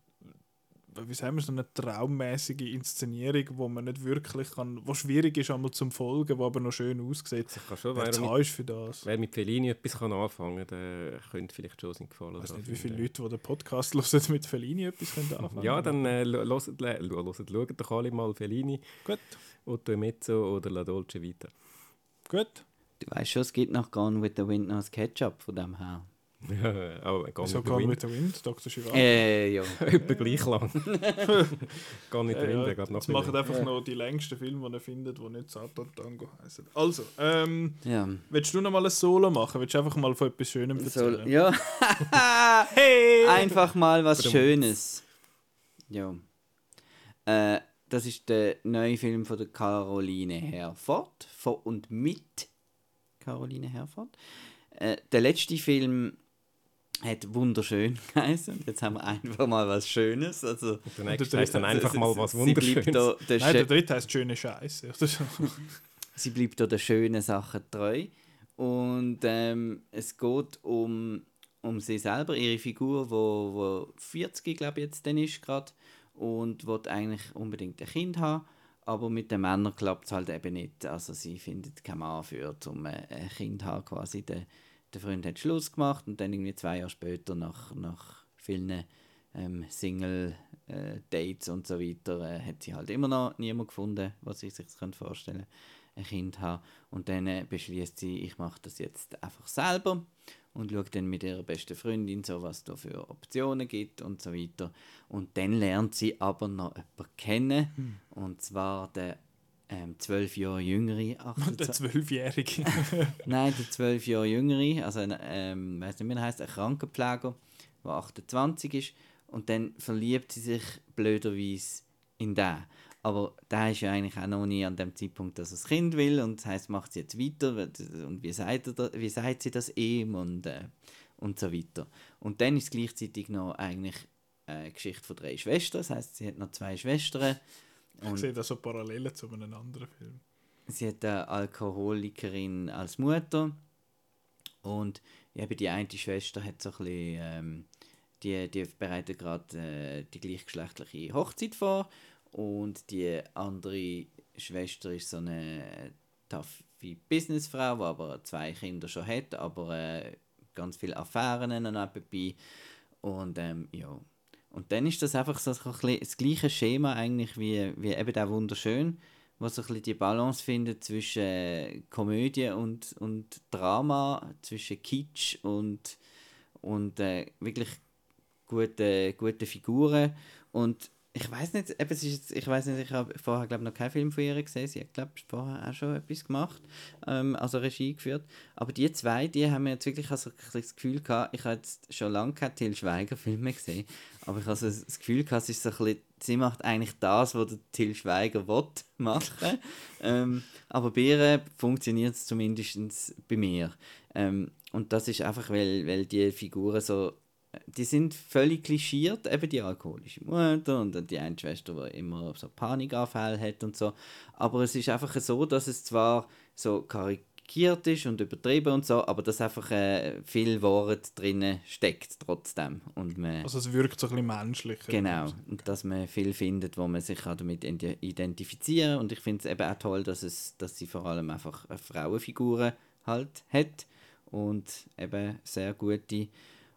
wie sagen wir, so eine traummäßige Inszenierung, wo man nicht wirklich kann, wo schwierig ist einmal zum Folgen, wo aber noch schön aussieht. Ich kann schon, Wer wer, mit, für das? wer mit Fellini etwas kann anfangen kann, der könnte vielleicht schon seinen Gefallen Ich weiß nicht, wie viele. Leute, die den Podcast hören, mit Fellini etwas können anfangen Ja, dann äh, schaut doch alle mal Fellini, Gut, Otto Mezzo oder La Dolce Vita. gut. Du weißt schon, es gibt noch Gone with the Wind noch das Ketchup von dem her. Aber gar So nicht Gone Wind. with the Wind, Dr. Chival. Äh, ja. Etwa gleich lang. gar nicht Ja, Wind, ja, der geht noch jetzt machen einfach noch die längsten Filme, die ihr findet, die nicht Satan Tango heißen. Also, ähm, ja. willst du noch mal ein Solo machen? Willst du einfach mal von etwas Schönem So, erzählen? ja. Hey! Einfach mal was. Schönes. Ja. Äh, das ist der neue Film von der Caroline Herford. Von und mit Caroline Herford. Äh, der letzte Film hat wunderschön geheißen. Jetzt haben wir einfach mal was Schönes. Also, Der nächste der heisst dann einfach mal was Wunderschönes. da der Nein, der dritte heißt Schöne Scheiße. Sie bleibt da der schönen Sache treu. Und ähm, es geht um, um sie selber, ihre Figur, wo, wo 40, glaube ich, jetzt dann ist gerade und will eigentlich unbedingt ein Kind haben, aber mit den Männern klappt es halt eben nicht. Also sie findet keinen Mann für, um äh, ein Kind zu haben quasi. Der, der Freund hat Schluss gemacht und dann irgendwie zwei Jahre später, nach, nach vielen ähm, Single-Dates und so weiter, äh, hat sie halt immer noch niemand gefunden, was sie sich das könnte vorstellen ein Kind haben. Und dann äh, beschließt sie, ich mache das jetzt einfach selber und schaue dann mit ihrer besten Freundin so, was da für Optionen gibt und so weiter. Und dann lernt sie aber noch jemanden kennen, und zwar der ähm, zwölf Jahre jüngere, Und der 28 Zwölfjährige. Nein, der zwölf Jahre jüngere, also ein, ähm, weiß nicht, er heißt, ein Krankenpfleger, der 28 ist. Und dann verliebt sie sich blöderweise in den. Aber der ist ja eigentlich auch noch nie an dem Zeitpunkt, dass er das Kind will. Und das heisst, macht sie jetzt weiter. Und wie sagt, er da, wie sagt sie das ihm? Und, äh, und so weiter. Und dann ist gleichzeitig noch eigentlich eine Geschichte von drei Schwestern. Das heisst, sie hat noch zwei Schwestern. Ich sehe da so Parallelen zu einem anderen Film. Sie hat eine Alkoholikerin als Mutter und eben die eine Schwester hat so ein bisschen, ähm, die, die bereitet gerade äh, die gleichgeschlechtliche Hochzeit vor und die andere Schwester ist so eine taffe Businessfrau, die aber zwei Kinder schon hat, aber äh, ganz viele Affären nebenbei und ähm, ja. Und dann ist das einfach so ein das gleiche Schema eigentlich wie, wie eben der wunderschön wo so ein bisschen die Balance findet zwischen äh, Komödie und, und Drama, zwischen Kitsch und, und äh, wirklich gute, gute Figuren. Und ich weiß nicht, eben, es ist jetzt, ich weiß nicht, ich habe vorher glaube noch keinen Film von ihr gesehen. Sie hat glaube vorher auch schon etwas gemacht, ähm, also Regie geführt. Aber die zwei, die haben mir jetzt wirklich also das Gefühl gehabt, ich habe jetzt schon lange keine Till Schweiger Filme gesehen, aber ich habe so das Gefühl gehabt, es ist so ein bisschen, sie macht eigentlich das, was der Till Schweiger will machen. ähm, aber bei ihr funktioniert es zumindest bei mir. Ähm, und das ist einfach, weil, weil die Figuren so die sind völlig klischiert, eben die alkoholische Mutter und dann die eine Schwester, die immer so Panikanfälle hat und so. Aber es ist einfach so, dass es zwar so karikiert ist und übertrieben und so, aber dass einfach äh, viel Wort drinnen steckt trotzdem. Und man, Also es wirkt so ein bisschen menschlicher. Genau, und dass man viel findet, wo man sich damit ide- identifizieren und ich finde es eben auch toll, dass, es, dass sie vor allem einfach eine Frauenfigur halt hat und eben sehr gute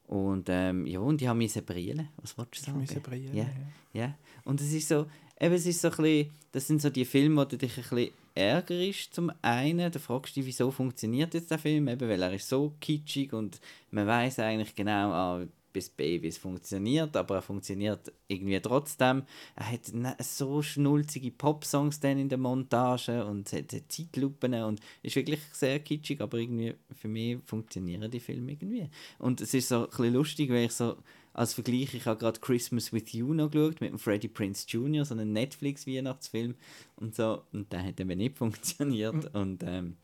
und ähm, ja, und ich habe meine Brillen, was wolltest du sagen? müssen brillen, ja, ja. ja. Und es ist so, eben es ist so ein bisschen, das sind so die Filme, wo du dich ein bisschen ärgerst zum einen, da fragst du dich, wieso funktioniert jetzt der Film, eben weil er ist so kitschig und man weiß eigentlich genau, ah, bis B, wie es funktioniert, aber er funktioniert irgendwie trotzdem. Er hat ne- so schnulzige Popsongs dann in der Montage und hat Zeitlupen und ist wirklich sehr kitschig, aber irgendwie für mich funktionieren die Filme irgendwie. Und es ist so ein bisschen lustig, weil ich so als Vergleich, ich habe gerade Christmas with You noch geschaut mit dem Freddie Prince Jr., so einen Netflix-Weihnachtsfilm und so und der hat eben nicht funktioniert und ähm,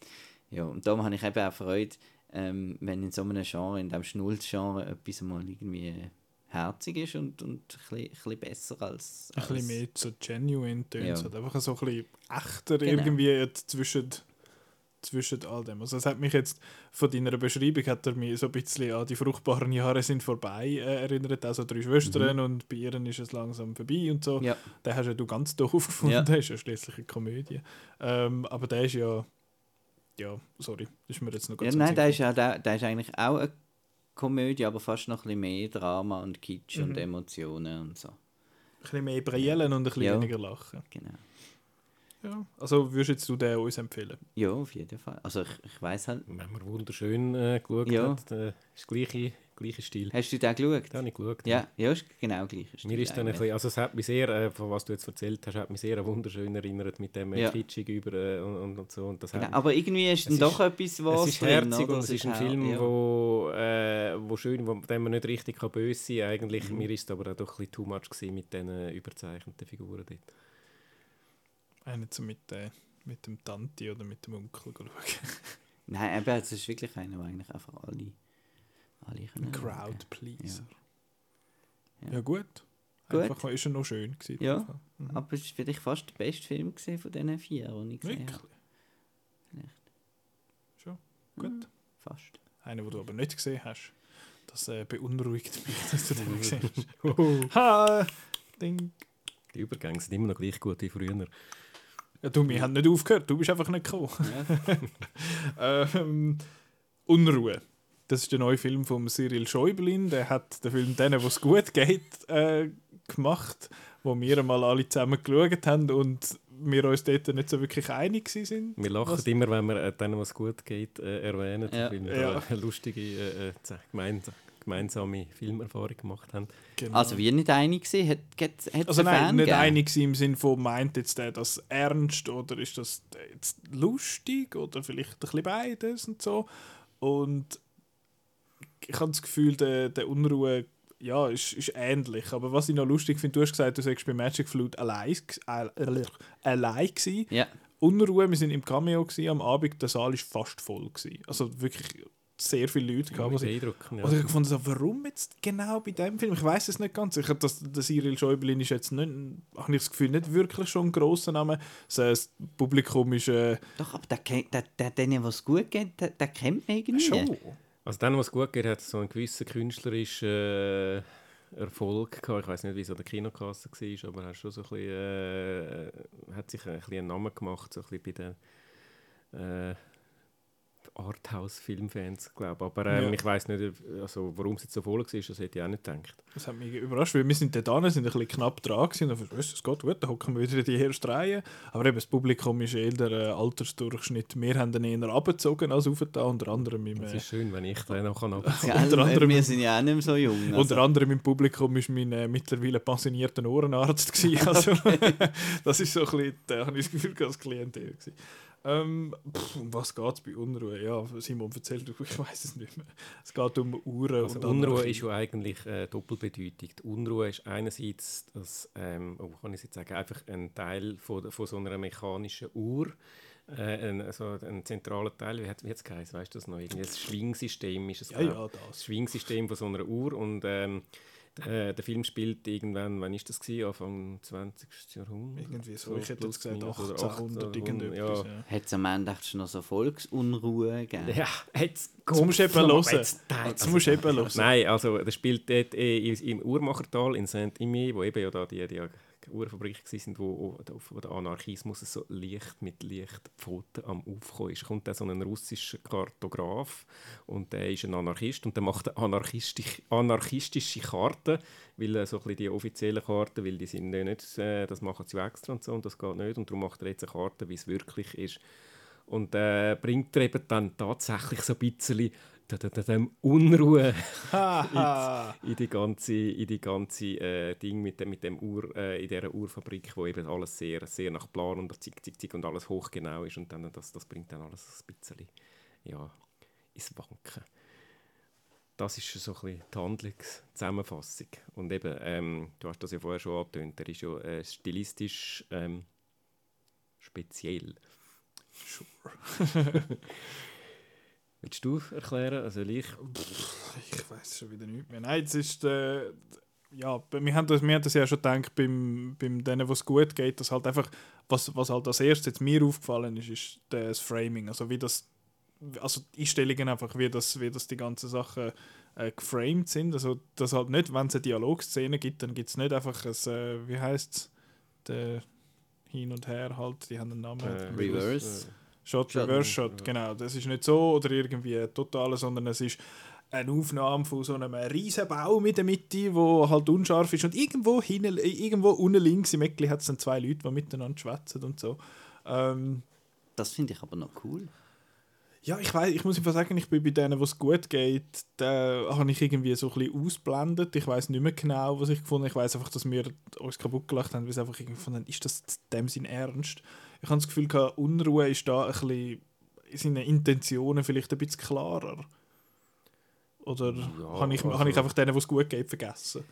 ja, und darum habe ich eben auch Freude, ähm, wenn in so einem Genre, in diesem Schnulz-Genre etwas mal irgendwie herzig ist und, und ein, bisschen, ein bisschen besser als... Ein bisschen als- mehr so genuine tönt Ja. es halt einfach so ein bisschen echter Genau. irgendwie jetzt zwischen, zwischen all dem. Also es hat mich jetzt von deiner Beschreibung hat er mich so ein bisschen an die fruchtbaren Jahre sind vorbei äh, erinnert, also drei Schwestern und bei ihren ist es langsam vorbei und so. Mhm. Ja, Den hast ja du ganz doof gefunden, Ja. der ist ja schließlich eine Komödie. Ähm, aber der ist ja, ja, sorry, ist mir jetzt noch ja ganz nein, der ist, ja, der, der ist eigentlich auch eine Komödie, aber fast noch ein bisschen mehr Drama und Kitsch und Mhm. Emotionen und so. ein bisschen mehr brillen und ein bisschen Ja. weniger lachen. Genau. Ja. Also würdest du den uns empfehlen? Ja, auf jeden Fall. Also ich, ich weiß halt... Wenn man wunderschön äh, geschaut Ja. hat, äh, ist der gleiche, gleiche Stil. Hast du den geschaut? Den habe ich geschaut. Ja, ja, ist genau gleich. ist Mir ist dann ein bisschen, also es hat mich sehr, äh, von was du jetzt erzählt hast, hat mich sehr wunderschön erinnert mit dem äh, Ja. kitschig über äh, und, und so. Und das Genau, aber irgendwie ist dann Es doch ist- etwas was es ist herzig und es ist ein auch- Film, ja. wo, äh, wo schön, wo dem man nicht richtig kann böse sein kann. Eigentlich, Mhm. mir ist es aber auch doch ein bisschen too much gewesen mit diesen überzeichneten Figuren dort. Einen so mit, äh, mit dem Tanti oder mit dem Onkel schauen. Nein, eben, es ist wirklich einer, der eigentlich einfach alle, alle können. Crowd Pleaser. Ja, Ja. gut. Gut. Einfach ist er noch schön gewesen. Ja. Mhm. Aber es ist vielleicht fast der beste Film gewesen von diesen vier, die ich gesehen Wirklich? habe. Vielleicht. Schon. Gut. Fast. Einen, den du aber nicht gesehen hast. Das äh, beunruhigt mich, dass du den gesehen hast. ha! Ding. Die Übergänge sind immer noch gleich gut wie früher. Ja, du, wir haben nicht aufgehört. Du bist einfach nicht gekommen. Ja. ähm, Unruhe. Das ist der neue Film von Cyril Schäublin. Der hat den Film «Denen, wo es gut geht» äh, gemacht, wo wir einmal alle zusammen geschaut haben und wir uns dort nicht so wirklich einig sind. Wir lachen Was- immer, wenn wir äh, denen, was gut geht, äh, erwähnen, Ja. weil wir Ja. eine lustige äh, äh, gemeins gemeinsame Filmerfahrung gemacht haben. Genau. Also, wir nicht einig gewesen, hat es hat, Also nein, Fan nicht gegeben? einig im Sinne von, meint jetzt der das ernst oder ist das jetzt lustig oder vielleicht ein bisschen beides und so. Und ich habe das Gefühl, der, der Unruhe ja, ist, ist ähnlich. Aber was ich noch lustig finde, du hast gesagt, du sagst bei Magic Flute allein, äh, allein gewesen. Ja, Unruhe, wir sind im Cameo gewesen, am Abend, der Saal ist fast voll gewesen. Also wirklich sehr viele Leute gehabt. die beeindruckend, ja. oder ich fand so, warum jetzt genau bei dem Film? Ich weiß es nicht ganz. Ich hab das, der Cyril Schäublin ist jetzt nicht, habe ich das Gefühl, nicht wirklich schon ein grosser Name. Das Publikum ist äh, doch, aber der, kennt- der, der, denen, was gut geht, der, der kennt man irgendwie. schon. Also dann, was gut geht, hat so einen gewissen künstlerischen äh, Erfolg gehabt. Ich weiß nicht, wie so der Kinokasse war, aber er hat schon so ein bisschen, äh, hat sich ein bisschen einen Namen gemacht, so ein bisschen bei den äh, Arthouse-Filmfans, glaube ich. Aber ähm, Ja. ich weiß nicht, also, warum es jetzt so voll war, das hätte ich auch nicht gedacht. Das hat mich überrascht, weil wir sind an, sind ein bisschen knapp dran gewesen. Und es geht gut, dann hocken wir wieder in die erste Reihe. Aber eben, das Publikum ist eher der äh, Altersdurchschnitt. Wir haben den eher abgezogen als aufgetan, unter anderem im, Es äh, ist schön, wenn ich den noch kann? Unter anderem- wir sind ja auch nicht mehr so jung. Also. Unter anderem im Publikum ist mein äh, mittlerweile pensionierter Ohrenarzt. Gewesen. Also, das ist so ein bisschen, da habe ich das Gefühl, als Klientel. Gewesen. Ähm, pff, um was geht es bei Unruhe? Ja, Simon, erzähl du, ich weiß es nicht mehr. Es geht um Uhren Also Unruhe ist ja eigentlich äh, doppelbedeutig. Die Unruhe ist einerseits, das, ähm, oh, kann ich jetzt sagen, einfach ein Teil von, von so einer mechanischen Uhr, äh, ein, also ein zentraler Teil, wie hat es geheißen, weißt du das noch? Irgendwie ein Schwingsystem ist es, Ja, ja, das das. Schwingsystem von so einer Uhr und ähm, Äh, der Film spielt irgendwann, wann ist das gewesen? Anfang 20. Jahrhundert? Irgendwie so. Ich hätte jetzt gesagt minus, oder 1800 1800, irgendetwas. ja. Ja. Hat es am Ende echt schon noch so Volksunruhe gegeben? Ja, jetzt musst du eben hören. Jetzt Also, musst du eben hören. Nein, also das spielt dort eh im- im Uhrmachertal in Saint-Imier, wo eben ja da die, die Uhrfabrik waren, wo, wo, der Anarchismus so leicht mit leichten Pfoten am Aufkommen ist. Kommt dann so ein russischer Kartograf und der ist ein Anarchist und der macht eine anarchistisch, anarchistische Karte, weil so ein bisschen die offiziellen Karten, weil die sind nicht, äh, das machen sie extra und so und das geht nicht und darum macht er jetzt eine Karte, wie es wirklich ist. Und äh, bringt er eben dann tatsächlich so ein bisschen Unruhe Haha. in die ganze, in die ganze äh, Ding mit dem, mit dem Uhr, äh, in dieser Uhrfabrik, wo eben alles sehr, sehr nach Plan und zick, zick, zick und alles hochgenau ist und dann, das, das bringt dann alles ein bisschen ja, ins Wanken. Das ist so ein bisschen die Handlungszusammenfassung. Und eben, ähm, du hast das ja vorher schon angetönt, er ist ja äh, stilistisch ähm, speziell. Willst du erklären? Also ich, Ich weiß schon wieder nicht mehr. Nein, es ist. Äh, ja, wir haben, das, wir haben das ja schon gedacht, beim, beim denen, wo es gut geht, dass halt einfach, was, was halt als erstes jetzt mir aufgefallen ist, ist das Framing. Also wie das, also die Einstellungen einfach, wie das, wie das die ganzen Sachen äh, geframed sind. Also dass halt nicht, wenn es eine Dialogszene gibt, dann gibt es nicht einfach ein, äh, wie heißt es, der Hin und Her halt, die haben einen Namen. äh, Reverse. Shot, Reverse Shot, ja. genau. Das ist nicht so oder irgendwie ein totaler, sondern es ist eine Aufnahme von so einem riesen Baum in der Mitte, wo halt unscharf ist und irgendwo hinten, irgendwo unten links im Eckli hat es dann zwei Leute, die miteinander schwätzen und so. Ähm, Das finde ich aber noch cool. ja, ich weiß, ich muss einfach sagen, ich bin bei denen, wo es gut geht, da habe ich irgendwie so ein bisschen ausblendet. Ich weiß nicht mehr genau, was ich gefunden habe. Ich weiß einfach, dass wir uns kaputt gelacht haben, weil es einfach irgendwie haben, ist das in dem Sinn ernst? Ich habe das Gefühl, gehabt, Unruhe ist da ein bisschen, sind die Intentionen vielleicht ein bisschen klarer. Oder Ja, habe ich, also- habe ich einfach denen, wo es gut geht, vergessen?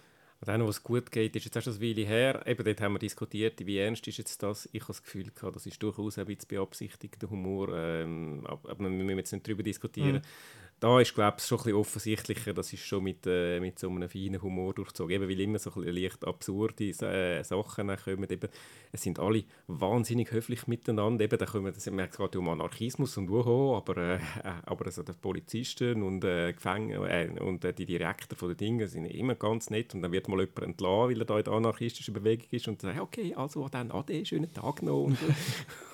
Denen, wo es gut geht, ist jetzt erst eine Weile her. Eben dort haben wir diskutiert, wie ernst ist jetzt das. Ich habe das Gefühl, gehabt, das ist durchaus ein bisschen beabsichtigter Humor. Ähm, aber aber wir müssen jetzt nicht darüber diskutieren. Mhm. Da ist, glaube ich, schon ein bisschen offensichtlicher, das ist schon mit, äh, mit so einem feinen Humor durchzogen. Eben, weil immer so ein leicht absurde äh, Sachen kommen. Eben, es sind alle wahnsinnig höflich miteinander. Eben, da kommen, das, man geht um Anarchismus und uho, aber, äh, äh, aber also die Polizisten und, äh, Gefängnis, äh, und äh, die Direktor von den Dingen sind immer ganz nett. Und dann wird mal jemand entlassen, weil er da in der anarchistischen Bewegung ist und sagt, okay, also dann Ade, schönen Tag noch.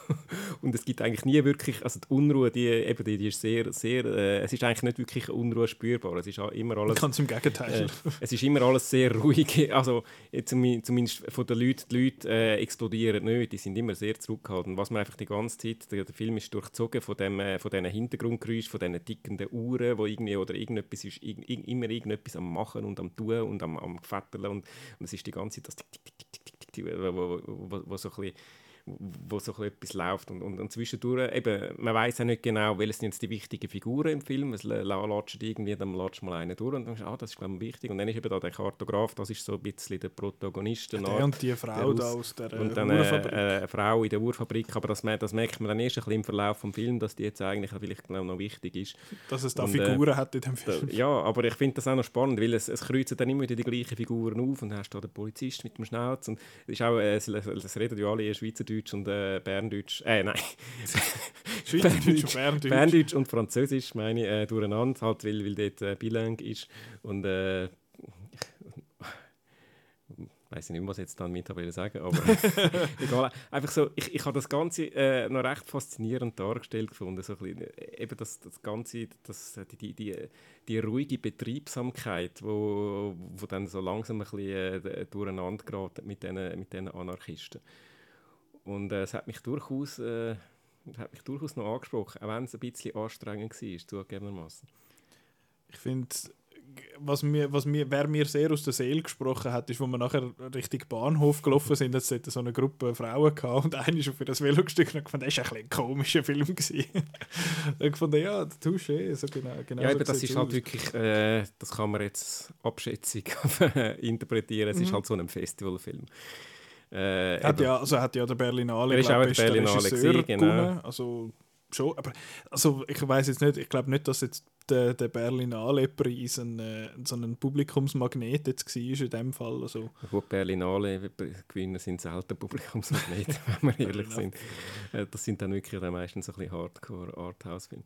und es gibt eigentlich nie wirklich, also die Unruhe, die, eben, die, die ist sehr, sehr, äh, es ist eigentlich nicht wirklich Unruhe spürbar. Es ist immer alles Ganz im Gegenteil. äh, es ist immer alles sehr ruhig. Also, äh, zumi- zumindest von den Leuten, die Leute äh, explodieren nicht, die sind immer sehr zurückgehalten. Was man einfach die ganze Zeit, der, der Film ist durchzogen von, dem, äh, von diesen Hintergrundgeräuschen, von diesen tickenden Uhren, wo irgendwie, oder irgendetwas ist, irg, immer irgendetwas am Machen und am Tun und am, am Gefetteln und, und es ist die ganze Zeit das tick, tick, tick, tick, tick, tick, tick, wo, wo, wo, wo so ein bisschen wo so etwas läuft und, und, und zwischendurch, eben, man weiß ja nicht genau, welche sind jetzt die wichtigen Figuren im Film, es la- la- latscht irgendwie, dann latscht mal einer durch und dann denkst du, ah, das ist glaube ich wichtig und dann ist eben da der Kartograf, das ist so ein bisschen der Protagonist, eine Der und die Frau da aus der äh, und dann äh, Uhrenfabrik. äh, eine Frau in der Uhrfabrik, aber das, das merkt man dann erst ein bisschen im Verlauf des Films, dass die jetzt eigentlich vielleicht genau noch wichtig ist. dass es da und, äh, Figuren hat in dem Film. ja, aber ich finde das auch noch spannend, weil es, es kreuzen dann immer wieder die gleichen Figuren auf und dann hast du da den Polizist mit dem Schnauz und es ist auch, äh, es, es reden ja alle eher Schweizerdeutsch und äh, Berndeutsch, äh, nein, Schweizerdeutsch und Berndeutsch. Berndeutsch und Französisch meine ich äh, durcheinander, halt, weil, weil dort äh, bilang ist und äh, weiß nicht mehr, was ich jetzt damit habe sagen, aber egal. Einfach so, ich, ich habe das Ganze äh, noch recht faszinierend dargestellt gefunden, so ein bisschen, äh, eben das, das Ganze, das, die, die, die, die ruhige Betriebsamkeit, wo, wo dann so langsam ein bisschen äh, durcheinander gerät mit diesen mit diesen Anarchisten. Und äh, es hat mich durchaus... Äh, hat mich durchaus noch angesprochen, auch wenn es ein bisschen anstrengend war, zugegebenermaßen. Ich finde, was mir, was mir, wer mir sehr aus der Seele gesprochen hat, ist, wo wir nachher Richtung Bahnhof gelaufen sind, jetzt dort so eine Gruppe Frauen gehabt und eine ist auf das Velo gestiegen und gefunden, das war ein, ein komischer Film. Dann gefunden, ja, der Touché, so genau, genau ja, so eben, das ist halt aus. wirklich, äh, das kann man jetzt abschätzig interpretieren, es ist Mhm. halt so ein Festivalfilm. Äh, Hat ja, also hat ja der Berlinale, Er ist glaub, auch der Berlinale Regisseur gewesen, genau. gewonnen. Also schon. Aber also, ich weiß jetzt nicht, ich glaube nicht, dass jetzt der, der Berlinale-Preis ein, äh, so ein Publikumsmagnet jetzt war in dem Fall. Also, Gut, Berlinale Gewinner sind selten Publikumsmagnete, wenn wir ehrlich sind. Äh, Das sind dann wirklich dann meistens so ein bisschen Hardcore-Arthouse-Filme.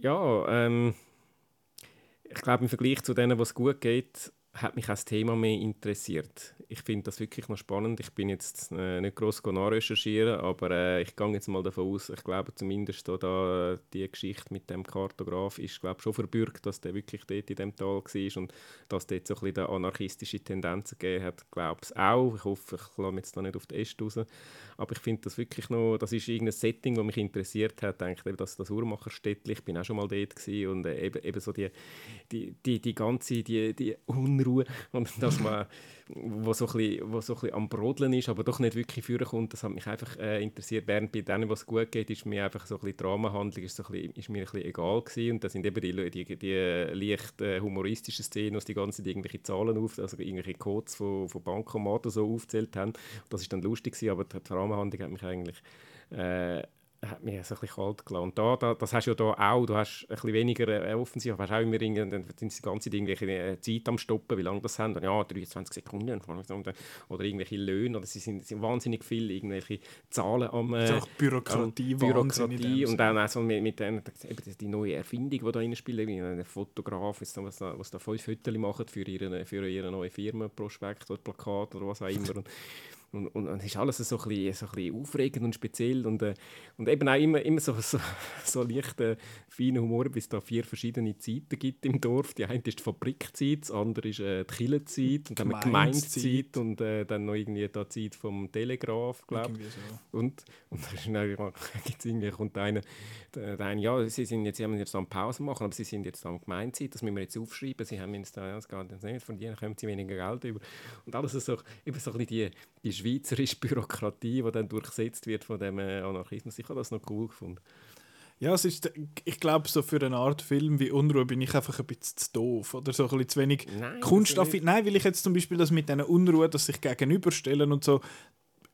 Ja, ähm, ich glaube, im Vergleich zu denen, was gut geht, hat mich auch das Thema mehr interessiert. Ich finde das wirklich noch spannend. Ich bin jetzt äh, nicht gross nachrecherchieren, aber äh, ich gehe jetzt mal davon aus, ich glaube zumindest da, da die Geschichte mit dem Kartograf ist glaube schon verbürgt, dass der wirklich dort in dem Tal war und dass dort so ein bisschen anarchistische Tendenzen gegeben hat, glaube ich auch. Ich hoffe, ich lasse jetzt da nicht auf die Äste raus. Aber ich finde das wirklich noch, das ist irgendein Setting, das mich interessiert hat. Ich denke, dass das Uhrmacherstädtchen, ich bin auch schon mal dort gewesen und äh, eben, eben so die, die, die, die ganze die, die Unruhe und dass man wo so, ein bisschen, wo so am Brodeln ist, aber doch nicht wirklich vorkommt, das hat mich einfach äh, interessiert. Während bei denen, was gut geht, ist mir einfach so ein bisschen Dramahandlung ist, so ist mir ein bisschen egal gewesen. und da sind eben die, die, die leicht äh, humoristischen Szenen, sie die ganze Zeit irgendwelche Zahlen auf, also irgendwelche Codes von, von Bankomaten so aufgezählt haben. Das ist dann lustig gewesen, aber die Dramahandlung hat mich eigentlich äh, hat mich so ein bisschen kalt gelassen. Und da, da, das hast du ja da auch, du hast ein bisschen weniger äh, offensiv, aber hast auch immer irgendwie, dann die ganze Zeit irgendwelche äh, Zeit am Stoppen, wie lange das haben. Und ja, 23 Sekunden oder irgendwelche Löhne, oder sie sind, sind wahnsinnig viele irgendwelche Zahlen am... das Äh, auch Bürokratie, am Bürokratie und dann auch so mit, mit den, eben die neue Erfindung, die da reinspielt, wie ein Fotograf, was, da, was da fünf Fotos machen für ihren, für ihren neuen Firmenprospekt oder Plakat oder was auch immer. Und, und, und, und ist alles so ein, bisschen, so ein bisschen aufregend und speziell und, äh, und eben auch immer, immer so, so, so leicht äh, feiner Humor, bis es da vier verschiedene Zeiten gibt im Dorf. Die eine ist die Fabrikzeit, das andere ist äh, die Killenzeit und dann wir Gemeindezeit. Gemeindezeit und äh, dann noch irgendwie die Zeit vom Telegraph, glaube so. und, und da ist dann, gibt's irgendwie, kommt einer, der, der eine, ja, sie, sind jetzt, sie haben jetzt eine Pause machen, aber sie sind jetzt am Gemeinzeit, das müssen wir jetzt aufschreiben, sie haben jetzt ja, das geht jetzt nicht, von denen kommen sie weniger Geld über. Und alles so, eben so ein bisschen die, die schweizerische Bürokratie, die dann durchsetzt wird von dem äh, Anarchismus. Ich habe das noch cool gefunden. Ja, es ist, ich glaube, so für eine Art Film wie Unruhe bin ich einfach ein bisschen zu doof. Oder so ein bisschen zu wenig Nein, Kunstaffin. Nein, weil ich jetzt zum Beispiel das mit diesen Unruhe, dass sich gegenüberstellen und so,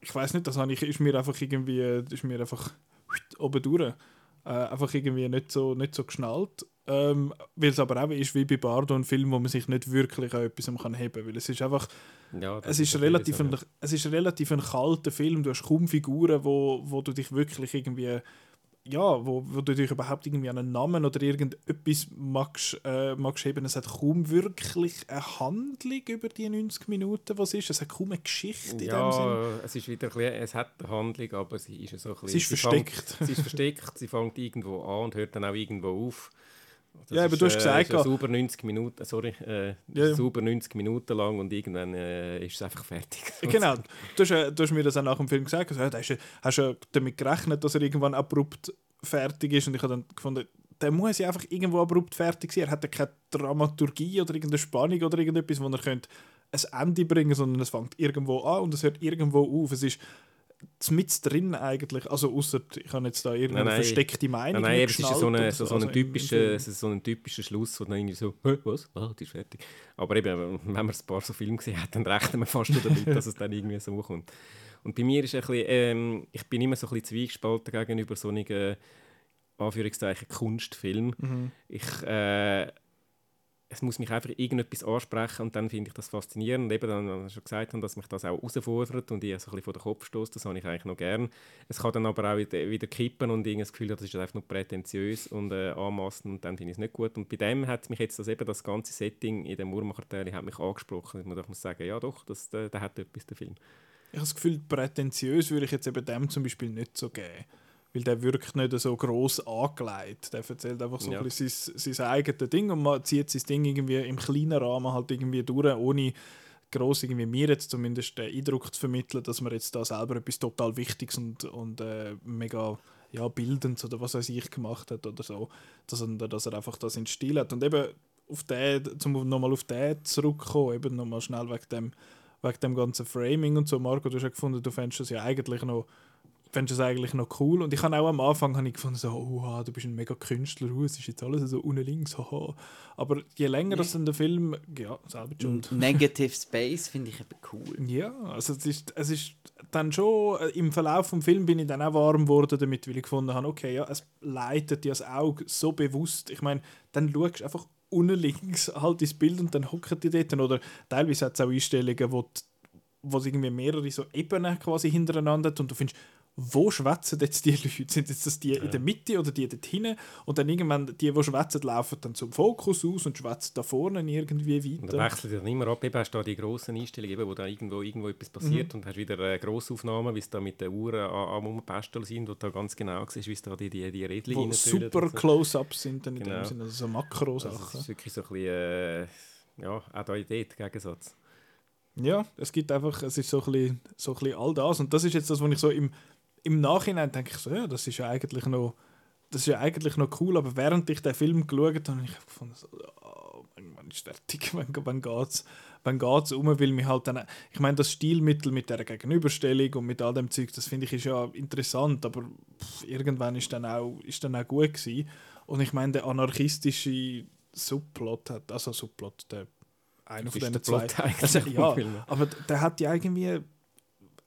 ich weiß nicht, das habe ich, ist mir einfach irgendwie, ist mir einfach oben durch. Äh, einfach irgendwie nicht so, nicht so geschnallt. Ähm, weil es aber auch ist wie bei Bardo ein Film, wo man sich nicht wirklich an etwas kann heben kann. Weil es ist einfach, Ja, es ist, relativ so, ein, es ist relativ ein kalter Film. Du hast kaum Figuren, wo, wo du dich wirklich irgendwie ja, wo, wo du dich überhaupt irgendwie an einen Namen oder irgendetwas magst, äh, magst heben. Es hat kaum wirklich eine Handlung über die 90 Minuten, was ist. Es hat kaum eine Geschichte in dem Sinn. Ja, es ist wieder ein bisschen, es hat eine Handlung, aber sie ist so ein bisschen... Sie ist fängt- versteckt. sie ist versteckt, sie fängt irgendwo an und hört dann auch irgendwo auf. Das Ja, aber du hast äh, gesagt, ja. sauber 90 Minuten, sorry, äh, Ja, sauber 90 Minuten lang und irgendwann äh, ist es einfach fertig. Genau, du hast, äh, du hast mir das auch nach dem Film gesagt. Also, hast, du- hast du ja damit gerechnet, dass er irgendwann abrupt fertig ist. Und ich habe dann gefunden, der muss ja einfach irgendwo abrupt fertig sein. Er hat ja keine Dramaturgie oder irgendeine Spannung oder irgendetwas, wo er könnte ein Ende bringen sondern es fängt irgendwo an und es hört irgendwo auf. Es ist mit drin eigentlich, also außer ich habe jetzt da irgendeine Nein, nein. versteckte Meinung Nein, nein, es ist so, eine, so, so, also ein typischer, es ist so ein typischer Schluss, wo dann irgendwie so, «Hä, was? Ah, die ist fertig. Aber eben, wenn man ein paar so Filme gesehen hat, dann rechnet man fast damit, dass es dann irgendwie so kommt. Und bei mir ist ein bisschen, ähm, ich bin immer so ein bisschen zwiegespalten gegenüber so einem, Anführungszeichen, Kunstfilm. Mhm. Ich, äh, es muss mich einfach irgendetwas ansprechen und dann finde ich das faszinierend. Und eben, dann, was ich schon gesagt habe, dass mich das auch herausfordert und ich so ein bisschen vor den Kopf stoße, das habe ich eigentlich noch gern. Es kann dann aber auch wieder, wieder kippen und ich das Gefühl, das ist einfach nur prätentiös und äh, anmaßend und dann finde ich es nicht gut. Und bei dem hat mich jetzt das eben, das ganze Setting in dem Uhrmacherteil hat mich angesprochen. Ich muss sagen, ja doch, das, der, der hat etwas, der Film. Ich habe das Gefühl, prätentiös würde ich jetzt eben dem zum Beispiel nicht so geben. Weil der wirkt nicht so gross angelegt. Der erzählt einfach so Ja. ein bisschen sein, sein eigenes Ding und man zieht sein Ding irgendwie im kleinen Rahmen halt irgendwie durch, ohne gross irgendwie mir jetzt zumindest den Eindruck zu vermitteln, dass man jetzt da selber etwas total Wichtiges und, und äh, mega ja, Bildendes oder was weiß ich gemacht hat oder so. Dass er, dass er einfach das in Stil hat. Und eben auf den, zum nochmal auf den zurückkommen, eben nochmal schnell wegen dem, wegen dem ganzen Framing und so. Marco, du hast ja gefunden, du fändest es ja eigentlich noch fändest es eigentlich noch cool. Und ich habe auch am Anfang habe ich gefunden, so, oh, du bist ein mega Künstler, uh, es ist jetzt alles so unten links, haha. Aber je länger das dann der Film, ja, selber schuld. Negative Space finde ich eben cool. Ja, also es ist, es ist dann schon äh, im Verlauf des Films bin ich dann auch warm geworden damit, weil ich gefunden habe, okay, ja, es leitet dir das Auge so bewusst. Ich meine, dann schaust du einfach unten links halt ins Bild und dann hocken die dort. Oder teilweise hat es auch Einstellungen, wo, die, wo es irgendwie mehrere so Ebenen quasi hintereinander hat und du findest, wo schwätzen jetzt die Leute? Sind jetzt das die in der Mitte oder die dort hinten? Und dann irgendwann, die, die schwätzen, laufen dann zum Fokus aus und schwätzen da vorne irgendwie Und weiter. dann wechselt dann immer ab. Eben hast du da die grossen Einstellungen, eben, wo da irgendwo, irgendwo etwas passiert Mhm. und hast wieder äh, Grossaufnahmen, wie es da mit den Uhren am Rumpesteln sind, wo du da ganz genau siehst, wie es da die, die, die Rädchen wo super und so. Close-Ups sind dann in Genau. dem Sinne, also so Also Makro-Sachen. es ist wirklich so ein bisschen, äh, ja, auch da Idee, Gegensatz. Ja, es gibt einfach, es ist so ein, bisschen, so ein bisschen all das. Und das ist jetzt das, was ich so im, im Nachhinein denke, ich so, ja, das ist ja eigentlich noch, das ist ja eigentlich noch cool, aber während ich den Film geschaut habe, habe ich gefunden, so, oh, wann ist fertig, wann, wann geht's, wann geht's um, weil mich halt dann, ich meine, das Stilmittel mit der Gegenüberstellung und mit all dem Zeug, das finde ich ist ja interessant, aber pff, irgendwann ist dann auch, ist dann auch gut gewesen. Und ich meine, der anarchistische Subplot hat, also Subplot, der einer von diesen zwei, also, ja, aber der hat ja irgendwie,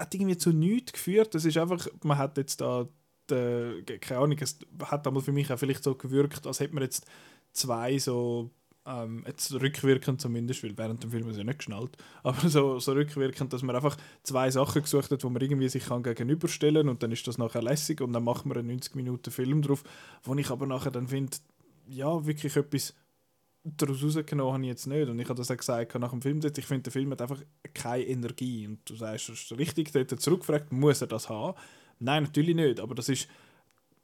hat irgendwie zu nichts geführt. Das ist einfach, man hat jetzt da, de, ge- keine Ahnung, es hat damals für mich auch vielleicht so gewirkt, als hätte man jetzt zwei so, ähm, jetzt rückwirkend zumindest, weil während dem Film ist ja nicht geschnallt, aber so, so rückwirkend, dass man einfach zwei Sachen gesucht hat, wo man irgendwie sich kann gegenüberstellen und dann ist das nachher lässig und dann macht man einen 90 Minuten Film drauf, wo ich aber nachher dann finde, ja, wirklich etwas daraus rausgenommen habe ich jetzt nicht. Und ich habe das auch gesagt nach dem Film ich finde, der Film hat einfach keine Energie. Und du sagst, das ist richtig, dort zurückgefragt, muss er das haben? Nein, natürlich nicht, aber das ist,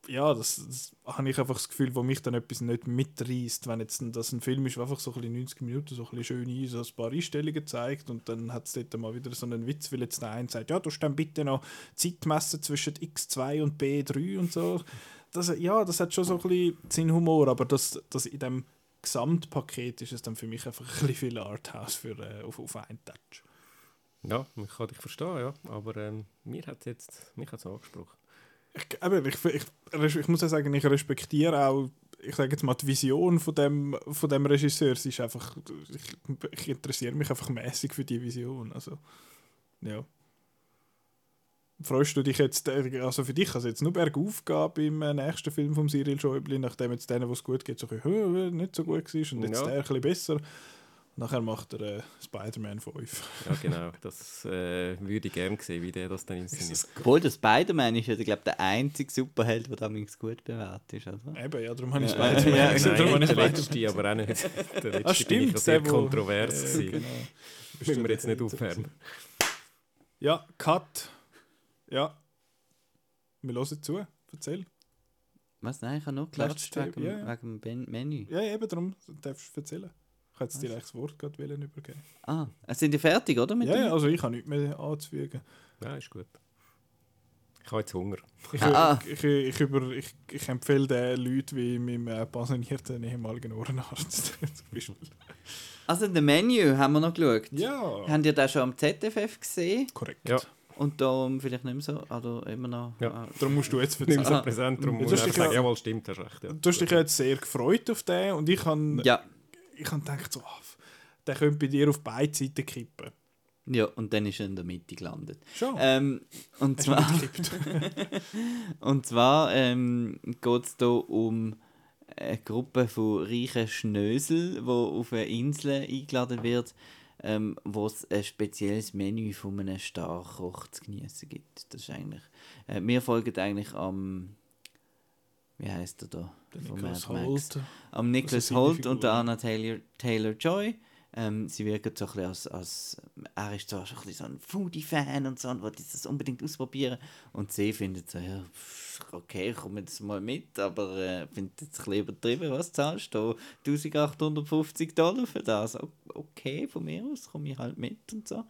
ja, das, das habe ich einfach das Gefühl, wo mich dann etwas nicht mitreißt, wenn jetzt das ein Film ist, der einfach so ein bisschen 90 Minuten so ein bisschen schön ein, so ein paar Einstellungen zeigt und dann hat es dort mal wieder so einen Witz, weil jetzt der eine sagt, ja, du dann bitte noch Zeit messen zwischen X2 und B3 und so. Das, ja, das hat schon so ein bisschen seinen Humor, aber das, das in dem Gesamtpaket ist es dann für mich einfach ein bisschen viel Arthouse für, äh, auf, auf einen Touch. Ja, ich kann dich verstehen, ja. Aber ähm, mir hat es jetzt mich hat's angesprochen. Ich, eben, ich, ich, ich, muss ja sagen, ich respektiere auch, ich sage jetzt mal, die Vision von dem, von dem Regisseur. Sie ist einfach, ich, ich interessiere mich einfach mäßig für die Vision. Also, ja. Freust du dich jetzt, also für dich kann es jetzt nur bergauf gehen beim äh, nächsten Film von Cyril Schäuble, nachdem jetzt denen, wo es gut geht, so ein bisschen, «Hö, nicht so gut war und jetzt Ja. der ein bisschen besser. Nachher macht er äh, Spider-Man 5. Ja, genau. Das äh, würde ich gerne sehen, wie der das dann inszeniert. Obwohl, der Spider-Man ist ja, glaub, der einzige Superheld, der damals gut bewertet ist, oder? Eben, ja, darum habe ich Ja. Spider-Man Ja, gesehen, darum habe Nein, ich der letzte, aber auch nicht. Der letzte Ah, bin ich stimmt, ja sehr kontrovers. gewesen. genau. Müssen wir jetzt nicht aufwärmen. Ja, Cut. Ja. Wir hören zu. Erzähl. Was? Nein, ich habe nur gelatscht Letzte- wegen, ja, ja. wegen dem Menü. Ja, eben darum darfst du erzählen. Ich hätte jetzt dir das Wort gerade wollen übergeben. Ah, sind die fertig, oder? Mit Ja, dem? ja, also ich habe nichts mehr anzufügen. Ja, ist gut. Ich habe jetzt Hunger. Ich, Ah. ich, ich, ich, über, ich, ich empfehle den Leuten wie meinem äh, pensionierten ehemaligen Ohrenarzt. zum Beispiel. Also, den Menü haben wir noch geschaut. ja, Habt ihr den schon am ZFF gesehen? korrekt. Ja. Und darum vielleicht nicht mehr so, oder immer noch? Ja. Ah, Darum musst du jetzt erzählen. so präsent, darum Ja, muss das ich ist einfach sagen, ja- jawohl, stimmt, hast recht. Ja. Du hast dich jetzt sehr gefreut auf den und ich habe ja. ich hab gedacht, so, ah, der könnte bei dir auf beide Seiten kippen. ja, und dann ist er in der Mitte gelandet. Schon. Ähm, und zwar, du und zwar ähm, geht es hier um eine Gruppe von reichen Schnösel, die auf eine Insel eingeladen wird, ähm, wo es ein spezielles Menü von einem Starkoch zu genießen gibt. Das ist eigentlich, äh, wir folgen eigentlich am, wie heißt er da? Der Von Nicholas Mad Max. Holt. am Nicholas Holt und der. Anna Taylor, Taylor Joy. Ähm, sie wirken so ein bisschen als, als er ist so, so ein, so ein Foodie-Fan und so und will das unbedingt ausprobieren. Und sie findet so, ja, pff, okay, ich komme jetzt mal mit, aber äh, findet jetzt ein bisschen übertrieben, was zahlst du? 1850 Dollar für das? Okay, von mir aus komme ich halt mit und so.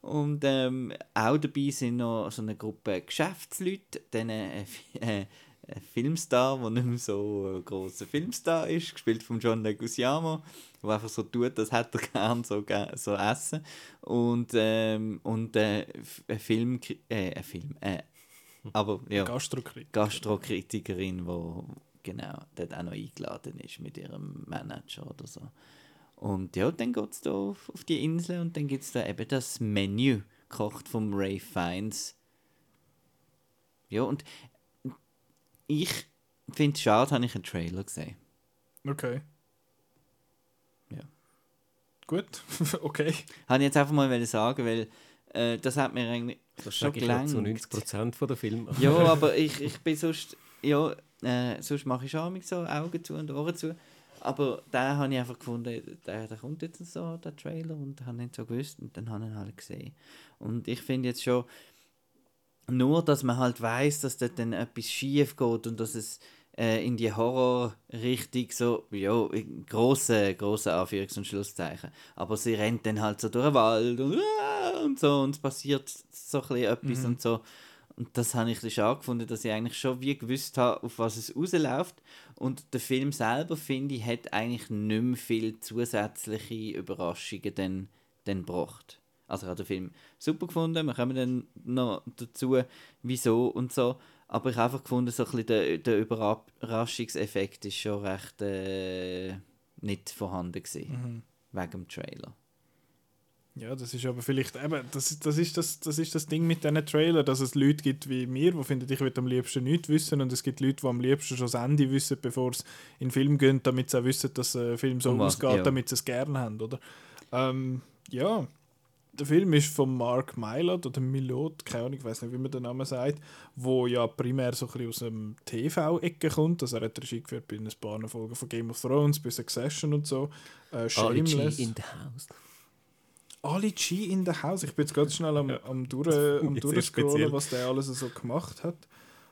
Und ähm, auch dabei sind noch so eine Gruppe Geschäftsleute, dann äh, ein Filmstar, der nicht mehr so ein grosser Filmstar ist, gespielt von John Leguizamo, der einfach so tut, das hätte er gern so, so essen. Und, ähm, und äh, ein Film, äh, ein Film, äh, aber ja, Gastrokritik. Gastrokritikerin, die genau dort auch noch eingeladen ist mit ihrem Manager oder so. Und ja, dann geht es da auf, auf die Insel und dann gibt es da eben das Menü, gekocht vom Ray Fiennes, ja, und ich finde es schade, habe ich einen Trailer gesehen. Okay. Ja. Gut, okay. Habe ich jetzt einfach mal sagen, weil äh, das hat mir eigentlich Das schon sage ich zu gelangt. 90% von der Filme. Ja, aber ich, ich bin sonst, ja, äh, sonst mache ich schon so Augen zu und Ohren zu. Aber da habe ich einfach gefunden, der, der kommt jetzt so, der Trailer, und habe nicht so gewusst und dann habe ich ihn halt gesehen. Und ich finde jetzt schon, nur, dass man halt weiß, dass dort dann etwas schief geht und dass es äh, in die Horror-Richtung so, ja, große, große Anführungs- und Schlusszeichen. Aber sie rennt dann halt so durch den Wald und, ah, und so und es passiert so ein bisschen etwas und so. Und das habe ich ein bisschen gefunden, dass ich eigentlich schon wie gewusst habe, auf was es rausläuft. Und der Film selber, finde ich, hat eigentlich nicht mehr viel zusätzliche Überraschungen dann, dann gebracht. Also ich habe den Film super gefunden, wir kommen dann noch dazu, wieso und so. Aber ich habe einfach gefunden, so ein bisschen der, der Überraschungseffekt ist schon recht äh, nicht vorhanden gewesen, wegen dem Trailer. Ja, das ist aber vielleicht eben, das, ist- das, ist das, das ist das Ding mit diesen Trailer, dass es Leute gibt wie mir, die finden, ich will am liebsten nichts wissen und es gibt Leute, die am liebsten schon das Ende wissen, bevor sie in den Film gehen, damit sie auch wissen, dass der Film so Um ausgeht, ja. damit sie es gerne haben, oder? Ähm, ja, der Film ist von Mark Mylod oder Milot, keine Ahnung, ich weiß nicht, wie man den Namen sagt, wo ja primär so ein bisschen aus dem TV-Ecke kommt, also er hat Regie geführt bei ein paar Folgen von Game of Thrones, bei Succession und so, äh, Ali Shameless. G in the house. Ali G in the House. Ich bin jetzt ganz schnell am, am, durch, am durchscrollen, was der alles so gemacht hat.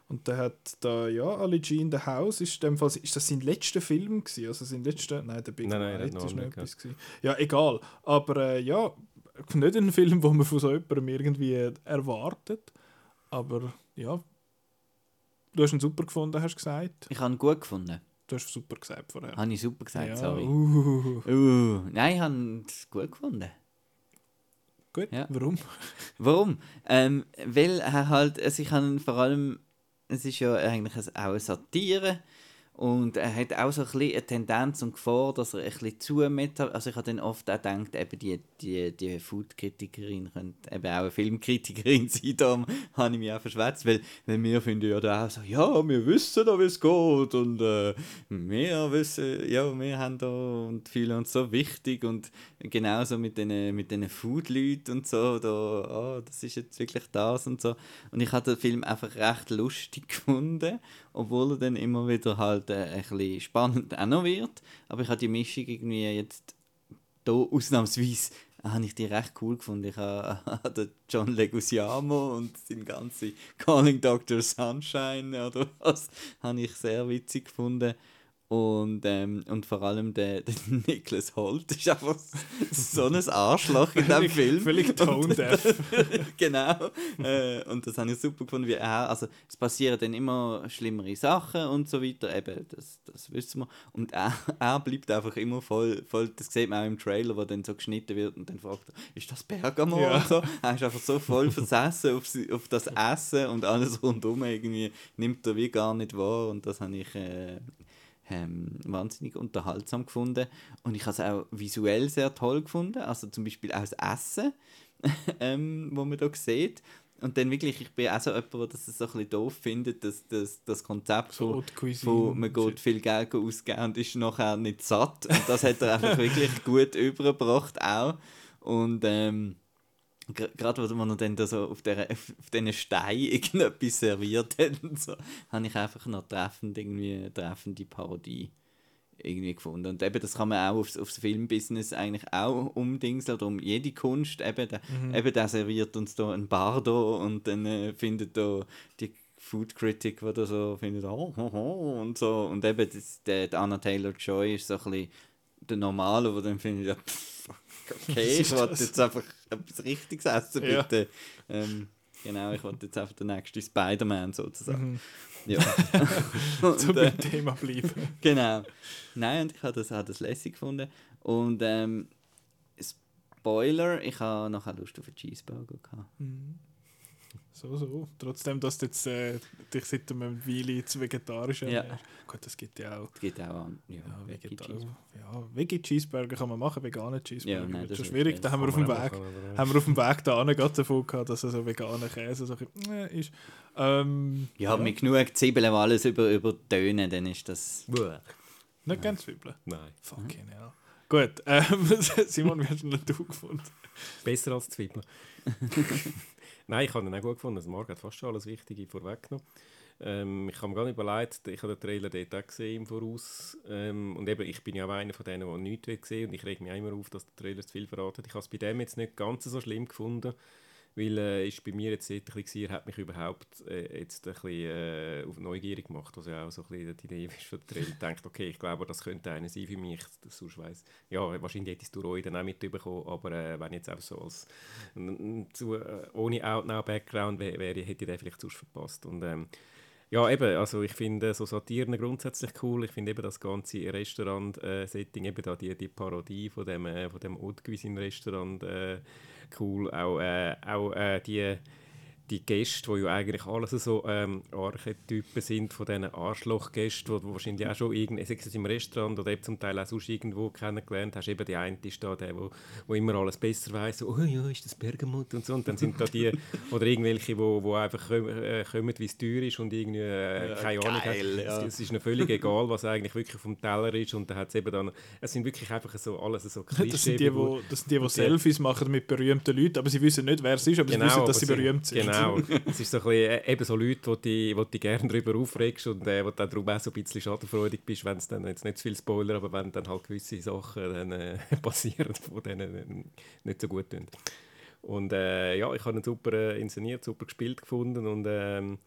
Und der hat da, ja, Ali G in the House ist, dem Fall, ist das sein letzter Film gewesen? Also sein letzter, nein, der Big Nein, nein, Night ist noch etwas gewesen. Ja, egal. Aber äh, ja, nicht ein Film, wo man von so jemandem irgendwie äh, erwartet. Aber ja, du hast ihn super gefunden, hast du gesagt. Ich habe ihn gut gefunden. Du hast super gesagt vorher. Habe ich super gesagt, ja, sorry. uh, Uh, nein, ich habe es gut gefunden. gut, Ja. warum? Warum? Ähm, weil er halt, also ich habe vor allem, es ist ja eigentlich auch eine Satire und er hat auch so ein bisschen eine Tendenz und Gefahr, dass er ein bisschen zu meta, also ich habe dann oft auch gedacht, eben die, die, die Food-Kritikerin könnte eben auch eine Filmkritikerin sein, darum habe ich mich auch verschwätzt, weil, weil wir finden ja da auch so, ja, wir wissen da, wie es geht und äh, wir wissen, ja, wir haben da und fühlen uns so wichtig und genauso mit den, mit den Food-Leuten und so, da, oh, das ist jetzt wirklich das und so. Und ich habe den Film einfach recht lustig gefunden, obwohl er dann immer wieder halt äh, ein bisschen spannend auch noch wird. Aber ich habe die Mischung irgendwie jetzt da ausnahmsweise habe ich die recht cool gefunden. Ich habe den John Leguizamo und seine ganze Calling Dr. Sunshine oder was, habe ich sehr witzig gefunden. Und, ähm, und vor allem der, der Nicholas Holt ist einfach so ein Arschloch in diesem Film. Völlig tone deaf. genau. Äh, und das habe ich super gefunden, wie er, also es passieren dann immer schlimmere Sachen und so weiter, eben, das, das wissen wir. Und er, er bleibt einfach immer voll, voll, das sieht man auch im Trailer, wo dann so geschnitten wird und dann fragt er, ist das Bergamo Ja. und so. Er ist einfach so voll versessen auf, auf das Essen und alles rundum irgendwie, nimmt er wie gar nicht wahr und das habe ich... Äh, ähm, wahnsinnig unterhaltsam gefunden und ich habe es auch visuell sehr toll gefunden, also zum Beispiel auch das Essen, ähm, wo man da sieht. Und dann wirklich, ich bin auch so jemand, der das so ein bisschen doof findet, dass das, das Konzept von, von man geht viel Geld ausgeben und ist nachher nicht satt. Und das hat er einfach wirklich gut übergebracht auch. Und ähm, gerade wo man dann da so auf, der, auf, auf diesen Stein irgendetwas serviert hat und so, habe ich einfach noch treffend irgendwie eine treffende Parodie irgendwie gefunden. Und eben, das kann man auch aufs, aufs Filmbusiness eigentlich auch umdingseln oder um jede Kunst. Eben, der, eben, der serviert uns da ein Bardo und dann äh, findet da die Food Critic, die da so findet, oh, oh, oh, und so. Und eben, das, der, der Anna Taylor-Joy ist so ein bisschen der Normale, der dann findet, ja, pff, okay, ich wollte jetzt einfach etwas Richtiges essen, Ja. bitte. Ähm, genau, ich wollte jetzt einfach der nächste Spider-Man sozusagen. Mhm. Ja. So Und, äh, beim Thema bleiben. genau. Nein, und ich habe das, habe das lässig gefunden. Und ähm, Spoiler, ich habe nachher Lust auf einen Cheeseburger gehabt. So, so. Trotzdem, dass du jetzt äh, dich seit einem Weile jetzt vegetarisch Ja. ernährst. Gut, das gibt ja auch. Es gibt auch an. Ja, Ja, Veggie ja, Veggie-Cheeseburger kann man machen, vegane Cheeseburger. Ja, nein, das das ist schon schwierig. Da haben wir auf dem Weg, haben wir auf dem Weg da gerade davon gehabt, dass er so veganer Käse so ein bisschen, äh, ist. Ähm, Ja, mit genug Zwiebeln, alles über, übertönen, dann ist das... Buh. Nicht ganz Zwiebeln. Nein, Fucking hell. Gut, ähm, Simon, wie hast du denn du gefunden? besser als Zwiebeln. Nein, ich habe ihn auch gut gefunden. Also Marc hat fast schon alles Wichtige vorweggenommen. Ähm, ich habe mir gar nicht überlegt, ich habe den Trailer dort auch gesehen im Voraus. Ähm, und eben, ich bin ja auch einer von denen, der nichts will sehen und ich reg mich auch immer auf, dass der Trailer zu viel verratet. Ich habe es bei dem jetzt nicht ganz so schlimm gefunden, weil äh, ist bei mir jetzt ein bisschen, hat mich überhaupt äh, jetzt ein bisschen äh, auf neugierig gemacht, was ja auch so ein bisschen die Idee ist für den Trailer. Ich dachte, okay, ich glaube, das könnte einer sein für mich, das sonst weiss. Ja, wahrscheinlich hätte ich es durch euch dann auch mitbekommen, aber äh, wenn jetzt einfach so als zu, äh, ohne Out-Now-Background wäre, hätte ich den vielleicht sonst verpasst. Und ähm, ja, eben, also ich finde so Satiren grundsätzlich cool. Ich finde eben das ganze Restaurant-Setting, eben da die, die Parodie von dem, äh, von dem Haute Cuisine-Restaurant äh, cool. Auch, äh, auch äh, die, die Gäste, die ja eigentlich alles so ähm, Archetypen sind von diesen Arschlochgästen, die du wahrscheinlich auch schon irgendwie, sei es im Restaurant oder eben zum Teil auch sonst irgendwo kennengelernt hast. Eben die eine ist da der, wo, wo immer alles besser weiß, so, oh ja, ist das Bergamot und so. Und dann sind da die, oder irgendwelche, wo, wo einfach kommen, äh, kommen wie es teuer ist und irgendwie äh, keine Ahnung geil, haben. ja. Es, es ist ihnen völlig egal, was eigentlich wirklich vom Teller ist. Und dann hat es eben dann, es sind wirklich einfach so alles so Klischee. Das sind die, wo, das sind die, die die- Selfies machen mit berühmten Leuten, aber sie wissen nicht, wer es ist, aber sie wissen, dass sie berühmt sind. Genau. es ist so ein bisschen, äh, eben so Leute, wo du wo die gerne darüber aufregst und äh, wo dann darum auch so ein bisschen schadenfreudig bist, wenn es dann, jetzt nicht zu viel Spoiler, aber wenn dann halt gewisse Sachen dann, äh, passieren, die denen äh, nicht so gut tun. Und äh, ja, ich habe ihn super äh, inszeniert, super gespielt gefunden und ähm,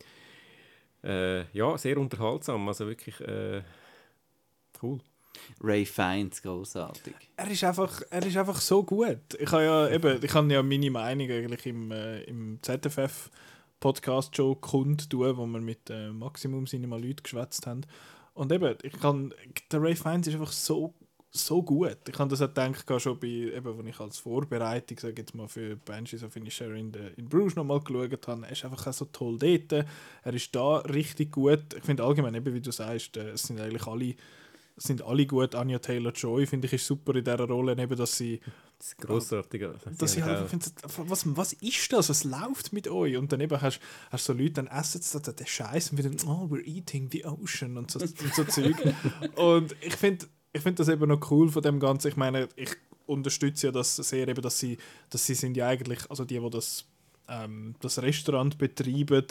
äh, ja, sehr unterhaltsam, also wirklich cool. Ray Fiennes, großartig. Er ist einfach, er ist einfach so gut. Ich habe ja eben, ich habe ja meine Meinung eigentlich im, äh, im ZFF Podcast schon kundtun, wo wir mit äh, Maximum Cinema Leute geschwätzt haben. Und eben, ich kann, der Ray Fiennes ist einfach so, so gut. Ich habe das auch gedacht, schon bei, eben, als ich als Vorbereitung, sage jetzt mal, für Banshees of Inisherin in, der- in Bruges nochmal geschaut habe. Er ist einfach auch so toll dort. Er ist da richtig gut. Ich finde allgemein, eben wie du sagst, äh, es sind eigentlich alle sind alle gut. Anya Taylor-Joy, finde ich, ist super in dieser Rolle, eben, dass sie Das ist grossartig. dass ich halt finde, was, was ist das? Was läuft mit euch? Und dann eben hast du so Leute, dann essen sie da den Scheiß und wieder, oh, we're eating the ocean und so, und so Zeug. Und ich finde ich find das eben noch cool von dem Ganzen. Ich meine, ich unterstütze ja das sehr, eben, dass sie, dass sie sind ja eigentlich, also die, die das, ähm, das Restaurant betreiben,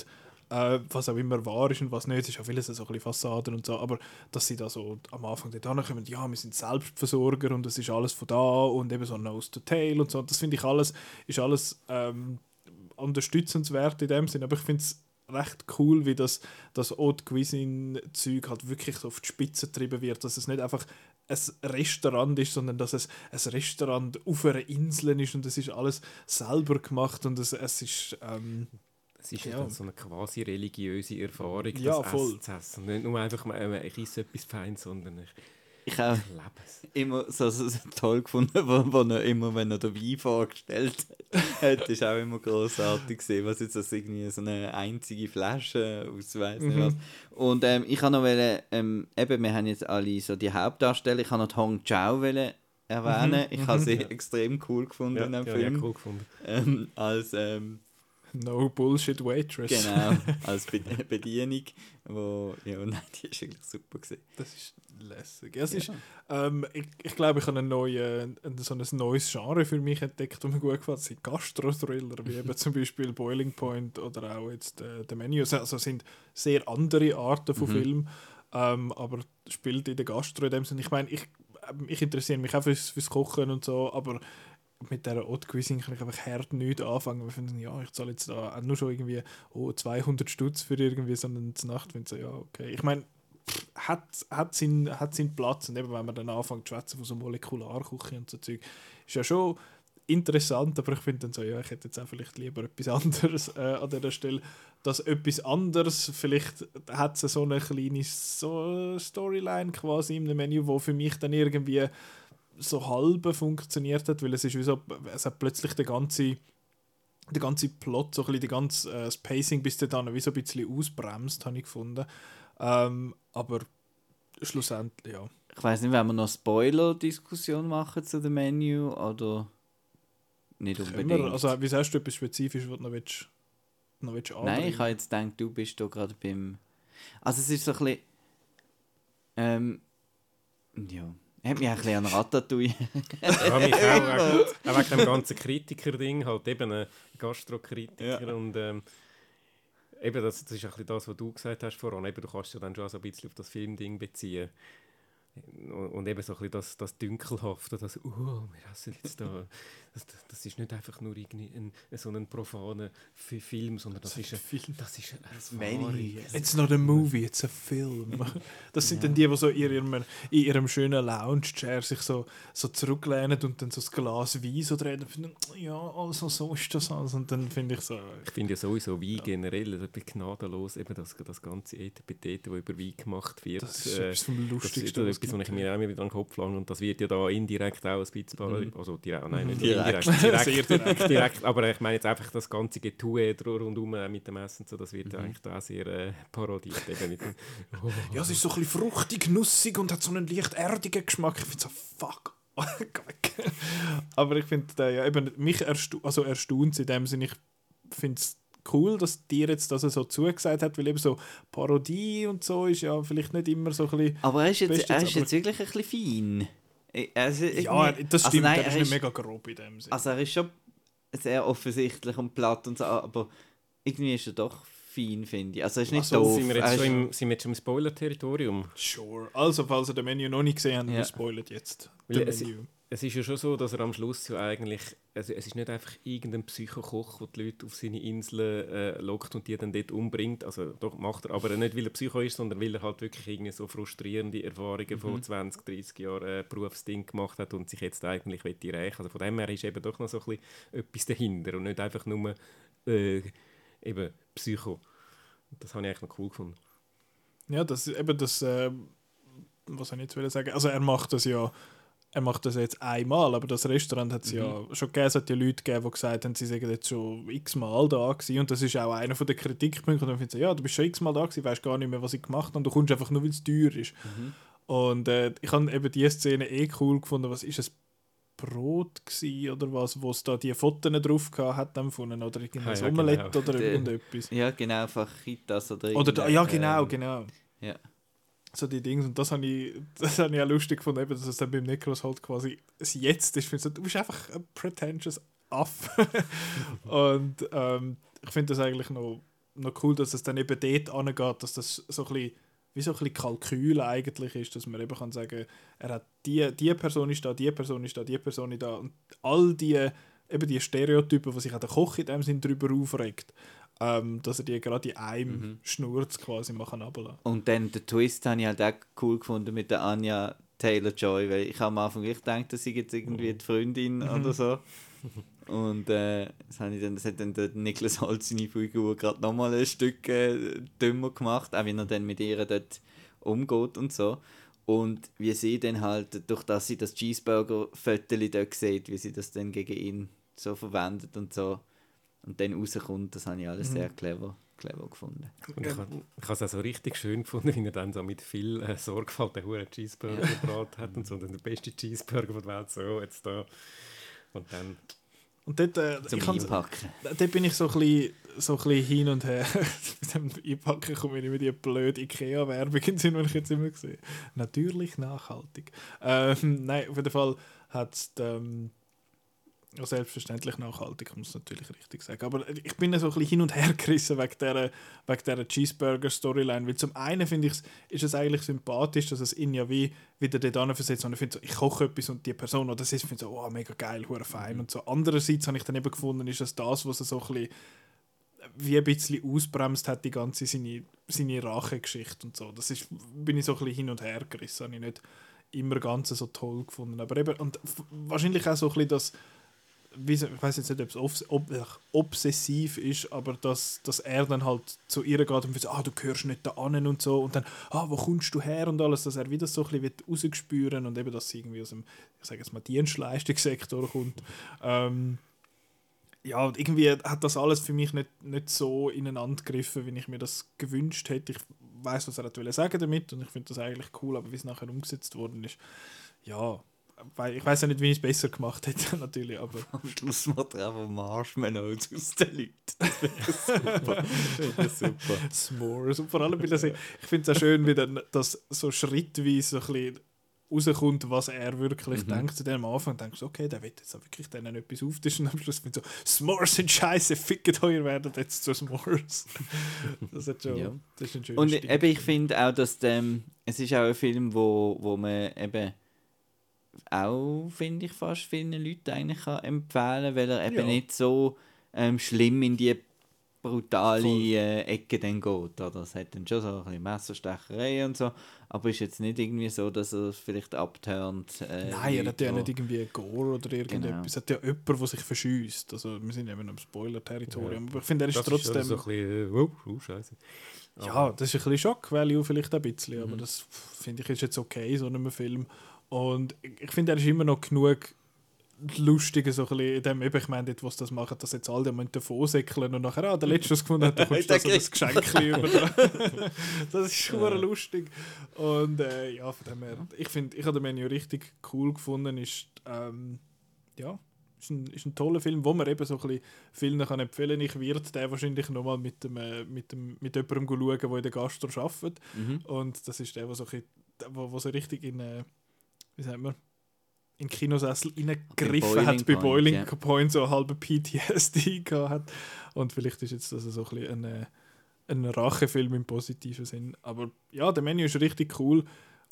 äh, was auch immer wahr ist und was nicht, es ist ja vieles so ein bisschen Fassaden und so, aber dass sie da so am Anfang dort kommen, ja, wir sind Selbstversorger und es ist alles von da und eben so Nose to Tail und so, das finde ich alles, ist alles ähm, unterstützenswert in dem Sinn, aber ich finde es recht cool, wie das, das Haute Cuisine-Zeug halt wirklich so auf die Spitze getrieben wird, dass es nicht einfach ein Restaurant ist, sondern dass es ein Restaurant auf einer Insel ist und es ist alles selber gemacht und es, es ist ähm, Es ist Ja. ja. dann so eine quasi religiöse Erfahrung, Ja, das voll. Essen zu essen. Nicht nur einfach, ich esse etwas Feines, sondern ich, Ich habe ich lebe es. immer so, so, so toll gefunden, wo, wo er immer, wenn er den Wein vorgestellt hat, ist auch immer großartig gesehen, was jetzt das irgendwie so eine einzige Flasche aus weiss nicht was. Und ähm, ich habe noch wollen, ähm, eben, wir haben jetzt alle so die Hauptdarsteller, ich habe noch die Hong Chao wollen erwähnen. Ich habe sie extrem cool gefunden Ja, in dem ja, Film. ja, cool gefunden. ähm, als ähm, No Bullshit Waitress. genau als Be Bedienung, wo ja nein, die ist eigentlich super gesehen. Das ist lässig. Ja, es ist, ähm, ich, ich glaube, ich habe ein, neue, ein, so ein neues Genre für mich entdeckt, das mir gut gefällt. Es sind Gastro-Thriller, wie eben zum Beispiel Boiling Point oder auch jetzt äh, The Menu. Also es sind sehr andere Arten von Mhm. Film, ähm, aber spielt in der Gastro in dem Sinne. Ich meine, ich, ähm, ich interessiere mich auch fürs, fürs Kochen und so, aber mit dieser Haute Cuisine kann ich einfach hart nichts anfangen. Wir finden, ja, ich zahle jetzt da auch nur schon irgendwie oh, 200 Stutz für irgendwie so eine Nacht. Ich so, ja, okay. Ich meine, hat, hat, seinen, hat seinen Platz. Und eben, wenn man dann anfängt zu schwätzen von so Molekularküche und so Zeug, ist ja schon interessant, aber ich finde dann so, ja, ich hätte jetzt auch vielleicht lieber etwas anderes äh, an dieser Stelle. Das etwas anderes, vielleicht hat es so eine kleine so Storyline quasi im Menü, wo für mich dann irgendwie so halb funktioniert hat, weil es ist wie so, es hat plötzlich der ganze der ganze Plot, so ein bisschen die ganze, äh, das Pacing bis dahin wie so ein bisschen ausbremst, habe ich gefunden. Ähm, aber schlussendlich, ja. Ich weiß nicht, wenn wir noch Spoiler-Diskussion machen zu dem Menü oder nicht unbedingt. wir, also, wie sagst du etwas Spezifisches, was du noch willst, noch willst Nein, ich habe jetzt gedacht, du bist da gerade beim. Also es ist so ein bisschen. Ähm, ja. Hat mich ein bisschen an Ratatouille. Ja, mich auch, auch, auch wegen dem ganzen Kritiker-Ding, halt eben ein Gastrokritiker Ja. und ähm, eben das, das ist ein bisschen das, was du gesagt hast vorhin, eben, du kannst ja dann schon so ein bisschen auf das Filmding beziehen. Und, eben so ein bisschen das, das Dünkelhafte, das, oh, wir hassen jetzt da, das, das- das ist nicht einfach nur irgendwie ein, so ein profaner Fi- Film, sondern das ist, ein, Film. das ist. Erfahrung. It's not a movie, it's a film. Das sind dann die, die so in ihrem, in ihrem schönen Lounge-Chair sich so, so zurücklehnen und dann so das Glas Wein so drehen und finden, ja, also so ist das alles. Und dann finde ich so, Ich finde ja sowieso Wein generell also etwas gnadenlos, eben das, das ganze Etepetete, das über Wein gemacht wird. das ist äh, etwas vom Das ist Lustigsten. Etwas, was ich mir auch immer wieder an den Kopf lange und das wird ja da indirekt auch ein bisschen parodiert. Also direkt, nein, nicht Direkt. direkt. direkt, Sehr direkt. direkt. Aber ich meine jetzt einfach das ganze Getue rundum äh, mit dem Essen, so, das wird ja eigentlich auch sehr äh, parodiert. Eben oh, Ja, es ist so ein bisschen fruchtig, nussig und hat so einen leicht erdigen Geschmack. Ich finde so, fuck. Weg. Aber ich finde, äh, ja, eben, mich ersta also erstaunt in dem Sinne, ich finde es cool, dass dir jetzt das so zugesagt hat, weil eben so Parodie und so ist ja vielleicht nicht immer so ein bisschen... Aber er ist jetzt, er ist jetzt wirklich ein bisschen fein. Also, Ja, das also stimmt, nein, er ist er nicht mega grob in dem Sinne. Also er ist schon sehr offensichtlich und platt und so, aber irgendwie ist er doch fein, finde ich. Also er ist nicht so, doof. sind, wir jetzt schon im, sind wir jetzt schon im Spoiler-Territorium? Sure. Also, falls ihr den Menü noch nicht gesehen habt, Ja. wir spoilern jetzt Weil es-. Es ist ja schon so, dass er am Schluss ja eigentlich, also es ist nicht einfach irgendein Psychokoch, der die Leute auf seine Insel äh, lockt und die dann dort umbringt, also doch macht er, aber nicht weil er Psycho ist, sondern weil er halt wirklich irgendwie so frustrierende Erfahrungen von 20, 30 Jahren äh, Berufsding gemacht hat und sich jetzt eigentlich will rächen. Also von dem her ist eben doch noch so ein bisschen etwas dahinter und nicht einfach nur äh, eben Psycho. Das habe ich eigentlich noch cool gefunden. Ja, das ist eben das, äh, was soll ich jetzt sagen, also er macht das ja, er macht das jetzt einmal, aber das Restaurant hat es ja schon gegeben, es hat ja Leute gegeben, die gesagt haben, sie seien jetzt schon x-mal da gewesen und das ist auch einer von den Kritikpunkten und dann finden sie, ja, du bist schon x-mal da gewesen, weißt gar nicht mehr, was ich gemacht habe und du kommst einfach nur, weil es teuer ist. Und äh, ich habe eben diese Szene eh cool gefunden, was ist es, Brot gsi oder was, wo es da die Fotos drauf gehabt hat empfunden oder irgendein Ah, ja, Omelette genau. oder Der- irgendetwas. ja, genau, Fajitas oder Oder da, ja, genau, ähm, genau. Ja. So die Dinge. Und das habe ich, das habe ich auch lustig gefunden, eben, dass es dann beim Niklas halt quasi das Jetzt ist. Du bist einfach ein pretentious Aff. und ähm, ich finde das eigentlich noch, noch cool, dass es dann eben dort angeht, dass das so ein bisschen, wie so ein bisschen Kalkül eigentlich ist, dass man eben kann sagen, er hat die, die Person ist da, die Person ist da, die Person ist da und all die eben die Stereotypen, die sich auch der Koch in dem Sinn darüber aufregt, ähm, dass er die gerade in einem Mhm. Schnurz quasi machen ablassen. Und dann den Twist habe ich halt auch cool gefunden mit der Anja Taylor-Joy, weil ich habe am Anfang echt gedacht, das sei jetzt irgendwie die Freundin oder so. Und äh, das, habe ich dann, das hat dann der Niklas Holz seine Figur gerade nochmal ein Stück äh, dümmer gemacht, auch wie er dann mit ihr dort umgeht und so. Und wie sie dann halt, durch dass sie das Cheeseburger-Föteli dort sieht, wie sie das dann gegen ihn so verwendet und so. Und dann rauskommt, das habe ich alles sehr clever, clever gefunden. Und ich, habe- ich habe es auch so richtig schön gefunden, wie er dann so mit viel äh, Sorgfalt den Huren Cheeseburger gebraten hat und so, und der beste Cheeseburger der Welt, so, jetzt da. Und dann, Und dort, äh, Zum ich kann- Einpacken. dort bin ich so ein bisschen, so ein bisschen hin und her. Mit dem Einpacken komme ich immer die blöde Ikea-Werbung in den Sinn, die ich jetzt immer sehe. Natürlich nachhaltig. Ähm, nein, auf jeden Fall hat es ähm, ja, selbstverständlich nachhaltig, ich muss es natürlich richtig sagen. Aber ich bin so ein bisschen hin und her gerissen wegen dieser, wegen dieser Cheeseburger-Storyline. Weil zum einen finde ich, ist es eigentlich sympathisch, dass es ihn ja wie wieder dort versetzt. Und ich finde so, ich koche etwas und die Person, die das ist, finde so, oh, mega geil, hure fein. Und so. Andererseits habe ich dann eben gefunden, ist es das, was er so ein bisschen wie ein bisschen ausbremst hat, die ganze seine, seine Rachegeschichte und so. Das ist, bin ich so ein bisschen hin und her gerissen, habe ich nicht immer ganz so toll gefunden. Aber eben, und wahrscheinlich auch so ein bisschen das, wie, ich weiß jetzt nicht, ob es obs ob, äh, obsessiv ist, aber dass, dass er dann halt zu ihr geht und sagt, ah, du gehörst nicht da an und so und dann, ah, wo kommst du her und alles, dass er wieder so ein bisschen rausgespüren und eben, dass sie irgendwie aus dem, ich sage jetzt mal, Dienstleistungssektor kommt. Ähm, ja, und irgendwie hat das alles für mich nicht, nicht so ineinander gegriffen, wie ich mir das gewünscht hätte. Ich weiß, was er wollte sagen damit und ich finde das eigentlich cool, aber wie es nachher umgesetzt worden ist, ja, ich weiß ja nicht, wie ich es besser gemacht hätte, natürlich, aber Am Schluss macht er einfach Marshmallows aus den Leuten. Das ist super. S'mores. Und vor allem, weil das, ich finde es auch schön, wie dann das so schrittweise so ein bisschen rauskommt, was er wirklich Mhm. denkt. Zu dem am Anfang denkst du, okay, der wird jetzt auch wirklich denen etwas auftischen. Und am Schluss ich so, S'mores sind scheiße, fickt euch, ihr werdet jetzt zu S'mores. das, hat schon, Ja. das ist ein schöner Und Stil. eben, ich finde auch, dass ähm, es ist auch ein Film, wo, wo man eben auch, finde ich, fast vielen Leuten eigentlich kann empfehlen weil er eben Ja. nicht so ähm, schlimm in die brutale äh, Ecke dann geht. Oder? Es hat dann schon so ein bisschen Messerstecherei und so, aber ist jetzt nicht irgendwie so, dass er vielleicht abturnt. Äh, Nein, er hat ja nicht irgendwie Gore oder irgendetwas. Genau. Es hat ja jemand, der sich verschießt. Also, wir sind eben im Spoiler-Territorium. Ja. Aber ich finde, er ist Das trotzdem. Ist also so ein bisschen, oh, oh, scheiße. Ja, das ist ein bisschen Schock-Value vielleicht ein bisschen, aber Mhm. das finde ich ist jetzt okay in so einem Film. Und ich finde, er ist immer noch genug lustig, so ein bisschen in dem, eben, ich meine, dort, sie das machen, dass jetzt alle müssen davon säckeln und nachher, ah, der Letzte, es gefunden hat, der kommst du so ein Geschenk über. das ist schon Ja. lustig. Und äh, ja, von dem her, ich finde, ich habe den Menü richtig cool gefunden, ist, ähm, ja, ist ein, ist ein toller Film, wo man eben so ein bisschen vielen kann empfehlen Ich werde den wahrscheinlich nochmal mit, dem, äh, mit, dem, mit jemandem schauen, der in der Gastro arbeitet. Mhm. Und das ist der, der so, ein bisschen- wo, wo so richtig in, äh, wie sagt man, in Kinosessel reingegriffen hat, bei Point, Boiling ja. Point so halbe PTSD gehabt hat. Und vielleicht ist jetzt das so ein bisschen ein, äh, ein Rachefilm im positiven Sinn. Aber ja, der Menü ist richtig cool.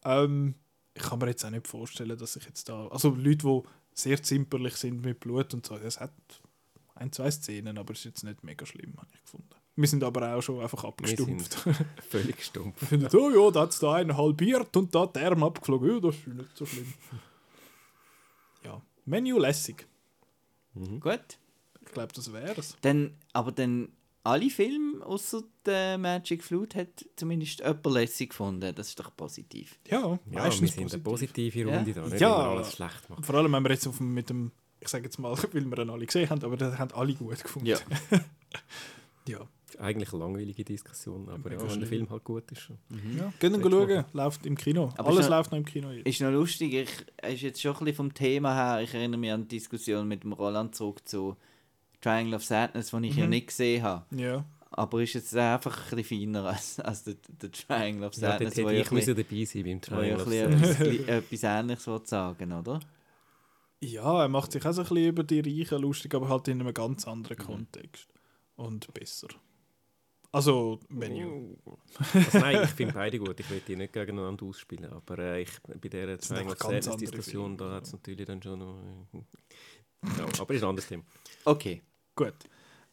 Ähm, ich kann mir jetzt auch nicht vorstellen, dass ich jetzt da. Also Leute, die sehr zimperlich sind mit Blut und so, das hat ein, zwei Szenen, aber es ist jetzt nicht mega schlimm, habe ich gefunden. Wir sind aber auch schon einfach abgestumpft. Völlig stumpf. Wir finden, oh ja, da hat es da einen halbiert und da der Arm abgeflogen. Ja, das ist nicht so schlimm. Ja, Menü lässig. Mhm. Gut. Ich glaube, das wär's. Dann, aber dann alle Filme außer der Magic Flute hat zumindest jemand lässig gefunden. Das ist doch positiv. Ja, Ja, wir sind eine positiv. positive Ja. Runde da, nicht Ja. alles schlecht machen. Vor allem, wenn wir jetzt auf, mit dem, ich sage jetzt mal, weil wir ihn alle gesehen haben, aber das haben alle gut gefunden. Ja. ja. Eigentlich eine langweilige Diskussion, aber ja, wenn der Film halt gut ist. ja. Gehen wir schauen, läuft im Kino. Aber Alles noch- läuft noch im Kino. jetzt. Ist noch lustig, ich, es ist jetzt schon ein bisschen vom Thema her, ich erinnere mich an die Diskussion mit dem Roland zurück zu Triangle of Sadness, den ich ja Mhm. nicht gesehen habe. Ja. Aber ist jetzt einfach ein bisschen feiner als, als der, der Triangle of Ja, dort Sadness, hätte ja ich ein bisschen, müssen dabei sein beim ja Triangle. bisschen etwas, etwas Ähnliches sagen oder? ja, er macht sich auch so ein bisschen über die Reichen lustig, aber halt in einem ganz anderen Mhm. Kontext. Und besser. Also, Menü. Also nein, ich finde beide gut. Ich will die nicht gegeneinander ausspielen. Aber äh, ich, bei dieser sind Triangle einfach ganz andere Diskussion, Filme, da hat es natürlich dann schon noch... äh, Ja, aber ist ein anderes Thema. Okay, Gut.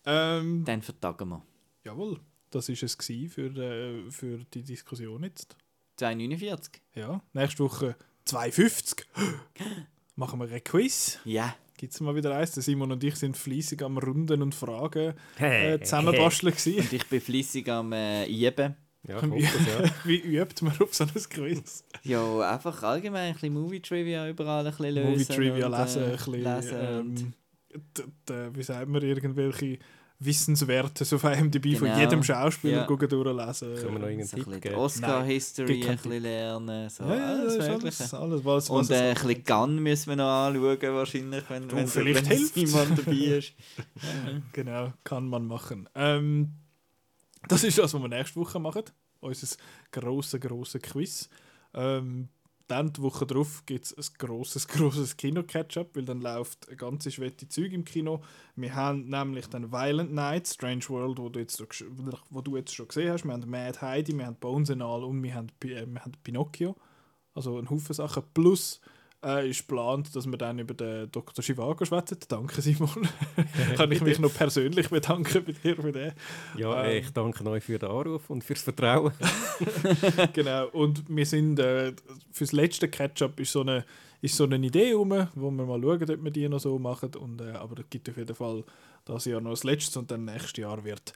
Ähm, dann vertagen wir. jawohl, das war es für, äh, für die Diskussion jetzt. 2,49? Ja, nächste Woche 2,50. Machen wir ein Quiz. Ja. Gibt es mal wieder eins? Der Simon und ich sind fleissig am Runden und Fragen Hey, äh, zusammenbasteln. gewesen. Und ich bin fleissig am äh, Üben. Ja, ich hoffe es, ja. Wie übt man auf so ein Quiz? Ja, einfach allgemein ein bisschen Movie-Trivia überall ein bisschen lösen. Movie Trivia und, lesen, äh, ein bisschen, lesen und- ähm, wie sagt man, irgendwelche Wissenswerte so auf IMDb von Genau. jedem Schauspieler Ja. gucken, durchlesen. Können wir noch irgendeinen Tipp geben? Oscar-History ein bisschen lernen. So, ja, ja, alles das ist Mögliche. alles, alles was, was Und es äh, ein bisschen Gun müssen wir noch anschauen, wahrscheinlich, wenn, Du, wenn, vielleicht wenn hilft's. Simon dabei ist. Genau, kann man machen. Ähm, das ist das, was wir nächste Woche machen. Unser grosses, grosses Quiz. Ähm, dann die Woche darauf gibt es ein grosses, grosses Kino-Catch-up, weil dann läuft ein ganzes schwette Zeug im Kino. Wir haben nämlich dann Violent Night, Strange World, wo du jetzt, wo du jetzt schon gesehen hast. Wir haben Mad Heidi, wir haben Bones and All und wir haben, äh, wir haben Pinocchio. Also ein Haufen Sachen. Plus äh, ist geplant, dass wir dann über den Dr. Chivago schwätzen. Danke, Simon. Kann ich mich noch persönlich bedanken bei dir für den. Ja, äh, Ähm. ich danke euch für den Anruf und fürs Vertrauen. genau. Und wir sind äh, fürs letzte Catch-up ist so eine ist so eine Idee rum, wo wir mal schauen, ob wir die noch so machen. Und, äh, aber es gibt auf jeden Fall das Jahr noch das letzte und dann nächstes Jahr wird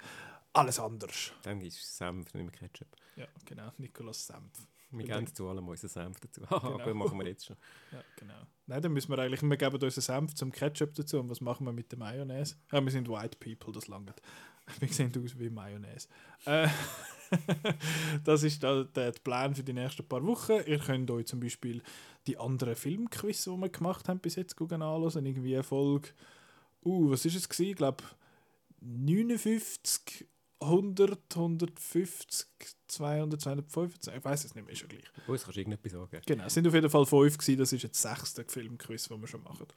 alles anders. Dann ist es Senf, nicht mehr Ketchup. Ja, genau. Nikolaus Senf. Wir geben zu allem unseren Senf dazu. Genau. gut, machen wir jetzt schon. Ja, genau. Nein, dann müssen wir eigentlich, wir geben unseren Senf zum Ketchup dazu und was machen wir mit der Mayonnaise? Ja, wir sind White People, das langt. Wir sehen aus wie Mayonnaise. Äh, das ist da, der, der Plan für die nächsten paar Wochen. Ihr könnt euch zum Beispiel die anderen Filmquiz, die wir gemacht haben, bis jetzt gucken, anschauen. Irgendwie eine Folge, uh, was ist es gewesen? Ich glaube 59, 100, 150, 200, 225, ich weiß es nicht mehr, ist ja gleich. Uns kannst du irgendetwas sagen. Genau, es sind auf jeden Fall fünf gewesen. Das ist jetzt das sechste Filmquiz, das wir schon machen.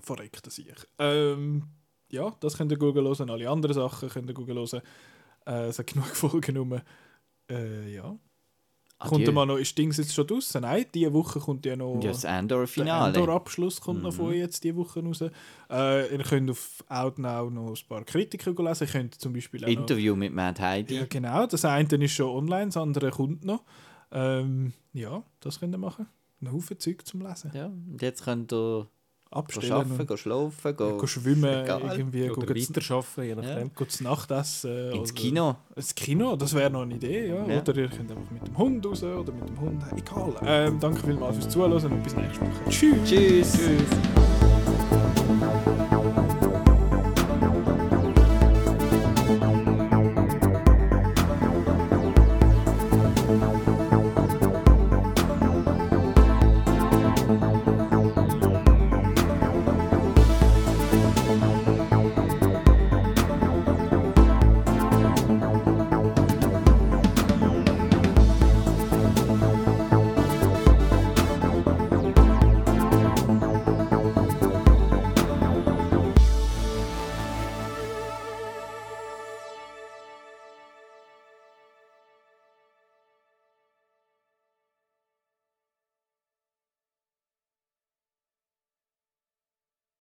Verreckt sich. Ähm, ja, das könnt ihr googeln hören. Alle anderen Sachen könnt ihr googeln hören. Äh, es hat genug Folgen rum. Äh, ja. Kommt da mal noch, ist Dings jetzt schon draussen? Nein, diese Woche kommt ja noch... Ja, das Der Endor-Finale. Endor-Abschluss kommt noch Mhm. von jetzt diese Woche raus. Äh, ihr könnt auf Outnow noch ein paar Kritiker lesen. Ihr könnt zum Beispiel auch noch, Interview mit Mad Heidi. Ja, genau. Das eine ist schon online, das andere kommt noch. Ähm, ja, das könnt ihr machen. Ein Haufen Zeug zum Lesen. Ja, und jetzt könnt ihr Abstellen arbeiten, go schlafen, go, go schwimmen, egal. irgendwie Oder go weiterarbeiten, je nachdem. Go zu Nachtessen. ins Kino. Ins Kino, das wäre noch eine Idee, ja. Ja. Oder ihr könnt einfach mit dem Hund raus oder mit dem Hund, egal. Ähm, danke vielmals fürs Zuhören und bis nächste Woche. Tschüss. Tschüss. Tschüss.